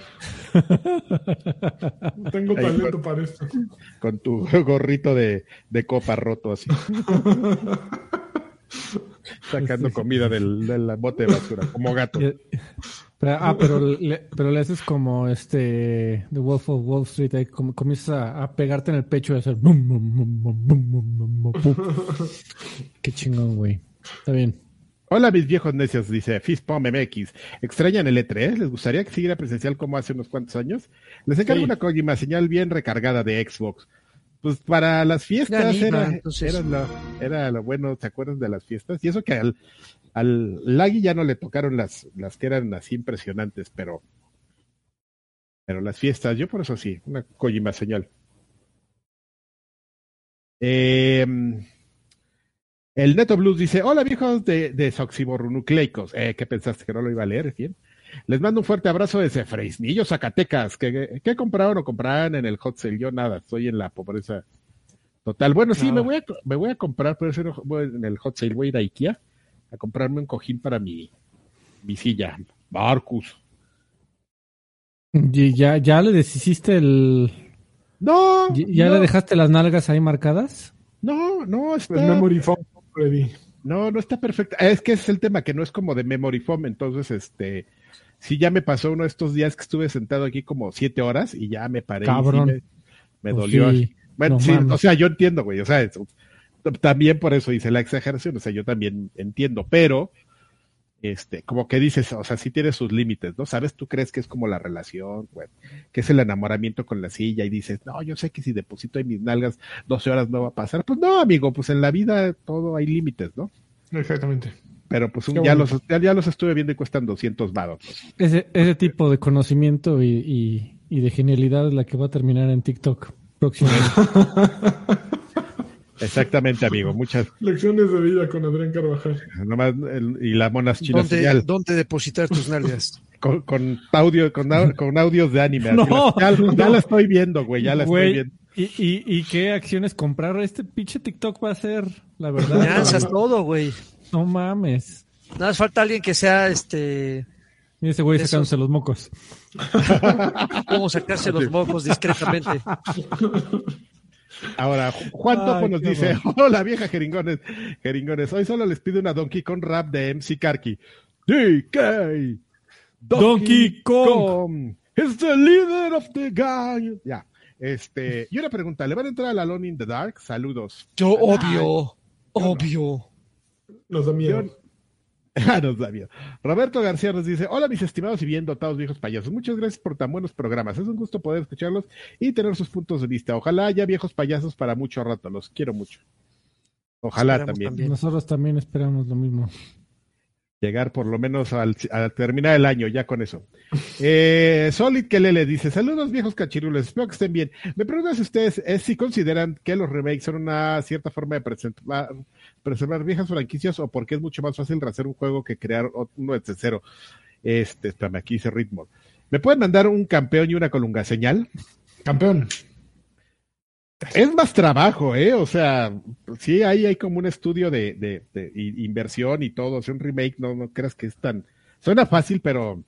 No tengo Ahí talento para esto. con tu gorrito de, de copa roto así. sacando comida del, del, bote de basura, como gato. Eh, ah, pero le, pero le haces como este The Wolf of Wall Street, ahí com comienzas a, pegarte en el pecho y hacer Qué chingón, güey. Está bien. Hola mis viejos necios, dice Fispom MX. ¿Extrañan el E3? ¿Les gustaría que siguiera presencial como hace unos cuantos años? Les encargo sí. una Kojima señal bien recargada de Xbox. Pues para las fiestas era, entonces. era, lo, era lo bueno, ¿te acuerdas de las fiestas? Y eso que al, al Lagui ya no le tocaron las, las que eran así impresionantes, pero, pero las fiestas, yo por eso sí, una Kojima señal. Eh, el Neto Blues dice, hola viejos de, de Soxiborrunucleicos. Eh, ¿Qué pensaste que no lo iba a leer? Bien. Les mando un fuerte abrazo desde Fresnillo, Zacatecas. ¿Qué, qué compraron o comprarán en el hot sale? Yo nada, estoy en la pobreza total. Bueno, sí, me voy, a, me voy a comprar, pero en el hot sale voy a ir a Ikea a comprarme un cojín para mi, mi silla. Marcus. ¿Y ¿Ya, ya le deshiciste el... No, ¿Ya no, le dejaste las nalgas ahí marcadas? no, no, está, El memory foam. No, no está perfecta. Es que ese es el tema, que no es como de memory foam. Entonces, este, sí ya me pasó uno de estos días que estuve sentado aquí como siete horas y ya me paré. y sí Cabrón. me, me Pues dolió. sí. Bueno, No sí, mames. o sea, yo entiendo, güey. O sea, también por eso hice la exageración. O sea, yo también entiendo, pero, este, como que dices, o sea, sí tiene sus límites, ¿no? ¿Sabes? Tú crees que es como la relación, güey, que es el enamoramiento con la silla y dices, no, yo sé que si deposito en mis nalgas 12 horas no va a pasar. Pues no, amigo, pues en la vida todo hay límites, ¿no? Exactamente. Pero pues un- ya, los, ya, ya los estuve viendo y cuestan 200 varos. Ese, ese tipo de conocimiento y, y- y de genialidad es la que va a terminar en TikTok próximamente. Exactamente, amigo. Muchas. Lecciones de vida con Adrián Carvajal. Nomás el- y la monas chinas ¿Dónde, señal ¿Dónde depositar tus nalgas? con, con audio, con, con audios de anime. No, la- ya, ya no. la estoy viendo, güey. Ya la estoy Güey, viendo. ¿y, y, y qué acciones comprar? Este pinche TikTok va a ser, la verdad. Lanzas todo, güey. No mames. Nada más falta alguien que sea este Y ese güey sacándose los mocos. Cómo sacarse los mocos discretamente. Ahora, Ju- Juan Ay, Topo nos dice, hola vieja jeringones, jeringones, hoy solo les pido una Donkey Kong rap de MC Karki. DK Donkey Kong. is the leader of the gang. Ya, este, y una pregunta, ¿le van a entrar al Alone in the Dark? Saludos. Yo obvio, obvio. Nos da miedo. Ah, nos da miedo. Roberto García nos dice, hola mis estimados y bien dotados viejos payasos, muchas gracias por tan buenos programas, es un gusto poder escucharlos y tener sus puntos de vista. Ojalá haya viejos payasos para mucho rato, los quiero mucho. Ojalá también. Nosotros también esperamos lo mismo. Llegar por lo menos al, al terminar el año, ya con eso. Eh, Solid Kelele dice, saludos viejos cachirules, espero que estén bien. Me pregunto si ustedes eh, si consideran que los remakes son una cierta forma de preservar, preservar viejas franquicias o porque es mucho más fácil hacer un juego que crear uno desde cero. Este, espérame, aquí dice ritmo. ¿Me pueden mandar un campeón y una colunga señal? Campeón. Es más trabajo, ¿eh? O sea, sí, ahí hay como un estudio de, de, de i- inversión y todo. O sea, un remake, no, no creas que es tan. Suena fácil, pero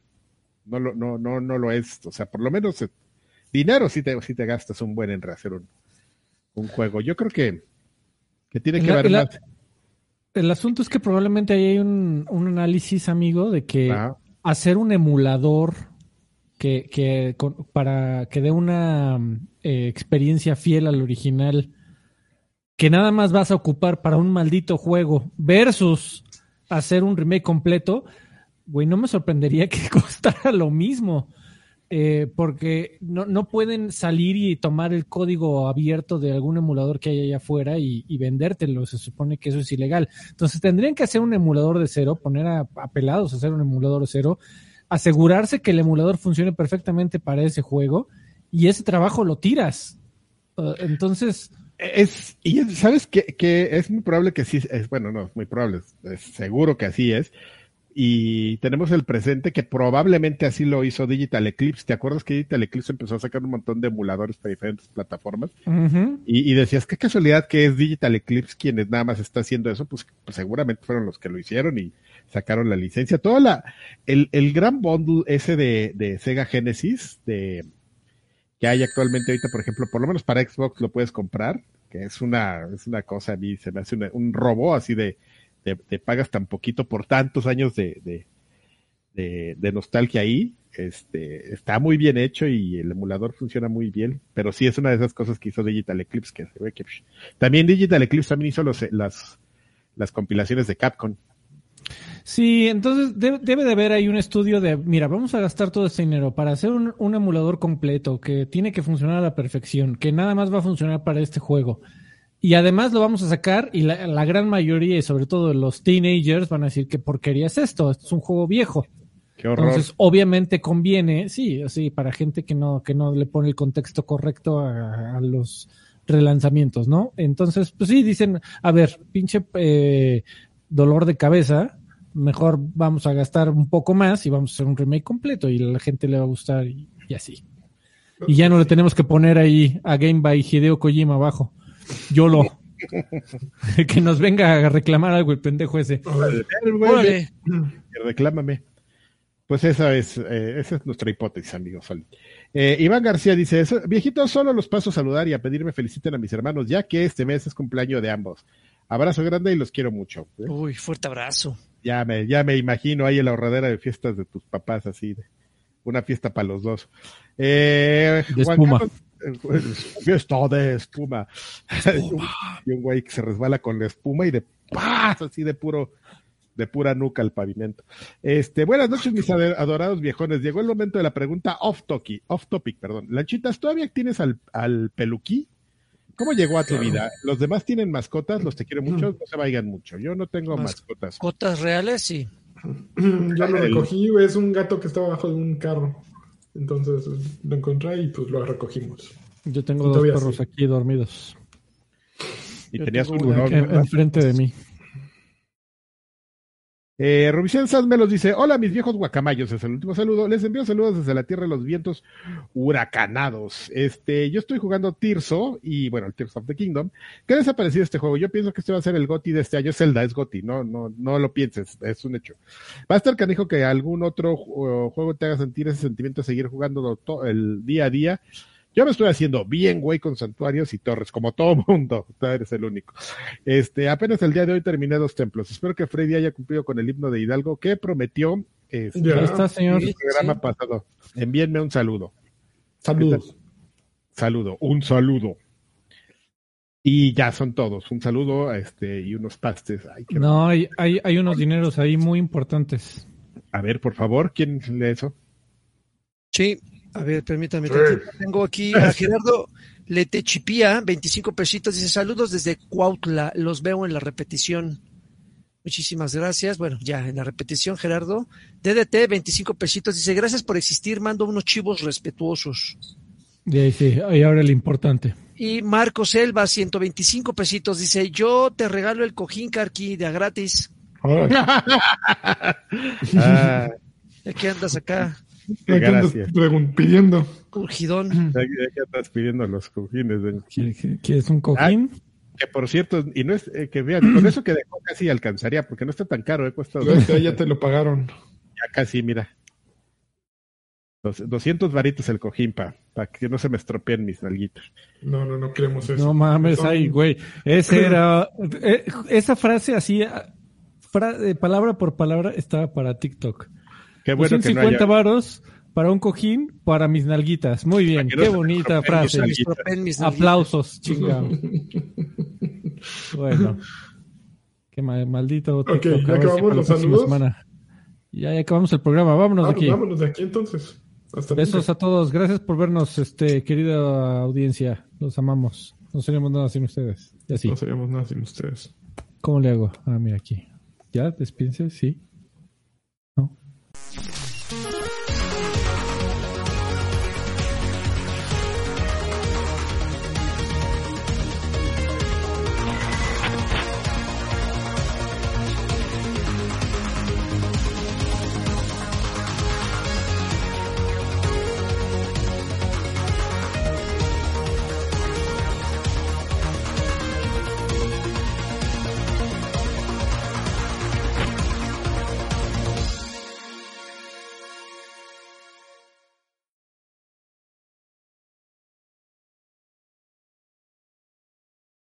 no lo, no, no, no lo es. O sea, por lo menos eh, dinero sí te, sí te gastas un buen en rehacer un, un juego. Yo creo que, que tiene que La- la- más. El asunto es que probablemente ahí hay un, un análisis, amigo, de que hacer un emulador que, que con- para que dé una eh, experiencia fiel al original, que nada más vas a ocupar para un maldito juego, versus hacer un remake completo, güey, no me sorprendería que costara lo mismo. Eh, porque no, no pueden salir y tomar el código abierto de algún emulador que hay allá afuera y, vendértelo. Se supone que eso es ilegal. Entonces tendrían que hacer un emulador de cero, poner a, a pelados a hacer un emulador de cero, asegurarse que el emulador funcione perfectamente para ese juego y ese trabajo lo tiras. Uh, entonces, Es, y es- sabes que, que es muy probable que sí, es, bueno, no, es muy probable, es, es seguro que así es. Y tenemos el presente que probablemente así lo hizo Digital Eclipse. ¿Te acuerdas que Digital Eclipse empezó a sacar un montón de emuladores para diferentes plataformas? y decías, qué casualidad que es Digital Eclipse quienes nada más está haciendo eso, pues, pues seguramente fueron los que lo hicieron y sacaron la licencia. Toda la, el, el gran bundle ese de, de Sega Genesis, de, que hay actualmente ahorita, por ejemplo, por lo menos para Xbox lo puedes comprar, que es una, es una cosa, a mí se me hace un robo así de, de, pagas tan poquito por tantos años de, de, nostalgia ahí. Este, está muy bien hecho y el emulador funciona muy bien, pero sí es una de esas cosas que hizo Digital Eclipse, que que también Digital Eclipse también hizo los, las, las compilaciones de Capcom. Sí, entonces debe, debe de haber ahí un estudio de, mira, vamos a gastar todo este dinero para hacer un, un emulador completo que tiene que funcionar a la perfección, que nada más va a funcionar para este juego. Y además lo vamos a sacar y la, la gran mayoría y sobre todo los teenagers van a decir que porquería es esto, esto es un juego viejo. Qué horror. Entonces, obviamente conviene, sí, sí, para gente que no, que no le pone el contexto correcto a, a los relanzamientos, ¿no? Entonces, pues sí, dicen, a ver, pinche eh, dolor de cabeza, mejor vamos a gastar un poco más y vamos a hacer un remake completo y a la gente le va a gustar y, y así. Y ya no le tenemos que poner ahí a Game by Hideo Kojima abajo. Yo lo. que nos venga a reclamar algo el pendejo ese. Órale. reclámame. Pues esa es, eh, esa es nuestra hipótesis, amigos. Eh, Iván García dice, "Eso- viejito, solo los paso a saludar y a pedirme feliciten a mis hermanos, ya que este mes es cumpleaños de ambos. Abrazo grande y los quiero mucho. ¿eh? Uy, fuerte abrazo. Ya me, ya me imagino ahí en la ahorradera de fiestas de tus papás, así, de una fiesta para los dos. Eh, De Juan espuma. Carlos, eh, fiesta de espuma. y un güey que se resbala con la espuma y de paz, así de puro, de pura nuca al pavimento. Este, buenas noches, mis adorados viejones. Llegó el momento de la pregunta off topic, off topic, perdón. Lanchitas, ¿todavía tienes al, al peluquí? ¿Cómo llegó a tu vida? Los demás tienen mascotas, los te quiero mucho, no se vayan mucho. Yo no tengo Mas- mascotas. Cotas reales, sí. Yo lo recogí, es un gato que estaba abajo de un carro. Entonces lo encontré y pues lo recogimos. Yo tengo Y dos perros sí. aquí dormidos. Y Yo tenías un En- enfrente de mí. Eh, Rubicén Sanz dice, hola mis viejos guacamayos, es el último saludo, les envío saludos desde la tierra de los vientos huracanados. Este, yo estoy jugando Tirso y bueno, el Tears of the Kingdom. ¿Qué ha parecido este juego? Yo pienso que este va a ser el GOTI de este año, Zelda es GOTI, no, no, no lo pienses, es un hecho. Va a estar canijo que algún otro juego te haga sentir ese sentimiento de seguir jugando el día a día. Yo me estoy haciendo bien, güey, con santuarios y torres, como todo mundo. Tú eres el único. Este, apenas el día de hoy terminé dos templos. Espero que Freddy haya cumplido con el himno de Hidalgo que prometió. Este, ya está, señor. El programa pasado. Envíenme un saludo. Saludos. Saludo, un saludo. Y ya son todos. Un saludo este, y unos pastes. Ay, no, hay, hay, hay unos dineros ahí muy importantes. A ver, por favor, ¿quién lee eso? Sí, a ver, permítame. Tengo aquí a Gerardo Letechipía, 25 pesitos. Dice, saludos desde Cuautla. Los veo en la repetición. Muchísimas gracias. Bueno, ya en la repetición, Gerardo. DDT, 25 pesitos. Dice, gracias por existir. Mando unos chivos respetuosos. Sí, sí, ahí ahora el importante. Y Marcos Selva, 125 pesitos. Dice, yo te regalo el cojín Carqui de a gratis. ah. ¿Qué andas acá? Gracias. pidiendo. Cogidón. Ya estás pidiendo los cojines. ¿Quieres un cojín? Ah, que por cierto, y no es eh, que vean, con eso que dejó casi alcanzaría, porque no está tan caro, he eh, puesto. ya te lo pagaron. Ya casi, mira. 200 varitos el cojín para que no se me estropeen mis nalguitas. No, no, no queremos eso. No mames, ahí, güey. Ese era, eh, esa frase así, palabra por palabra, estaba para TikTok. Qué bueno 250 que varos para un cojín para mis nalguitas. Muy bien, qué bonita frase. Aplausos, chingado. bueno. Qué maldito. Ok, ya acabamos los saludos. Ya, acabamos el programa, vámonos de aquí. Vámonos de aquí entonces. Besos a todos, gracias por vernos, este querida audiencia. Los amamos. No seríamos nada sin ustedes. No seríamos nada sin ustedes. ¿Cómo le hago? Ah, mira aquí. ¿Ya? Despídense, sí.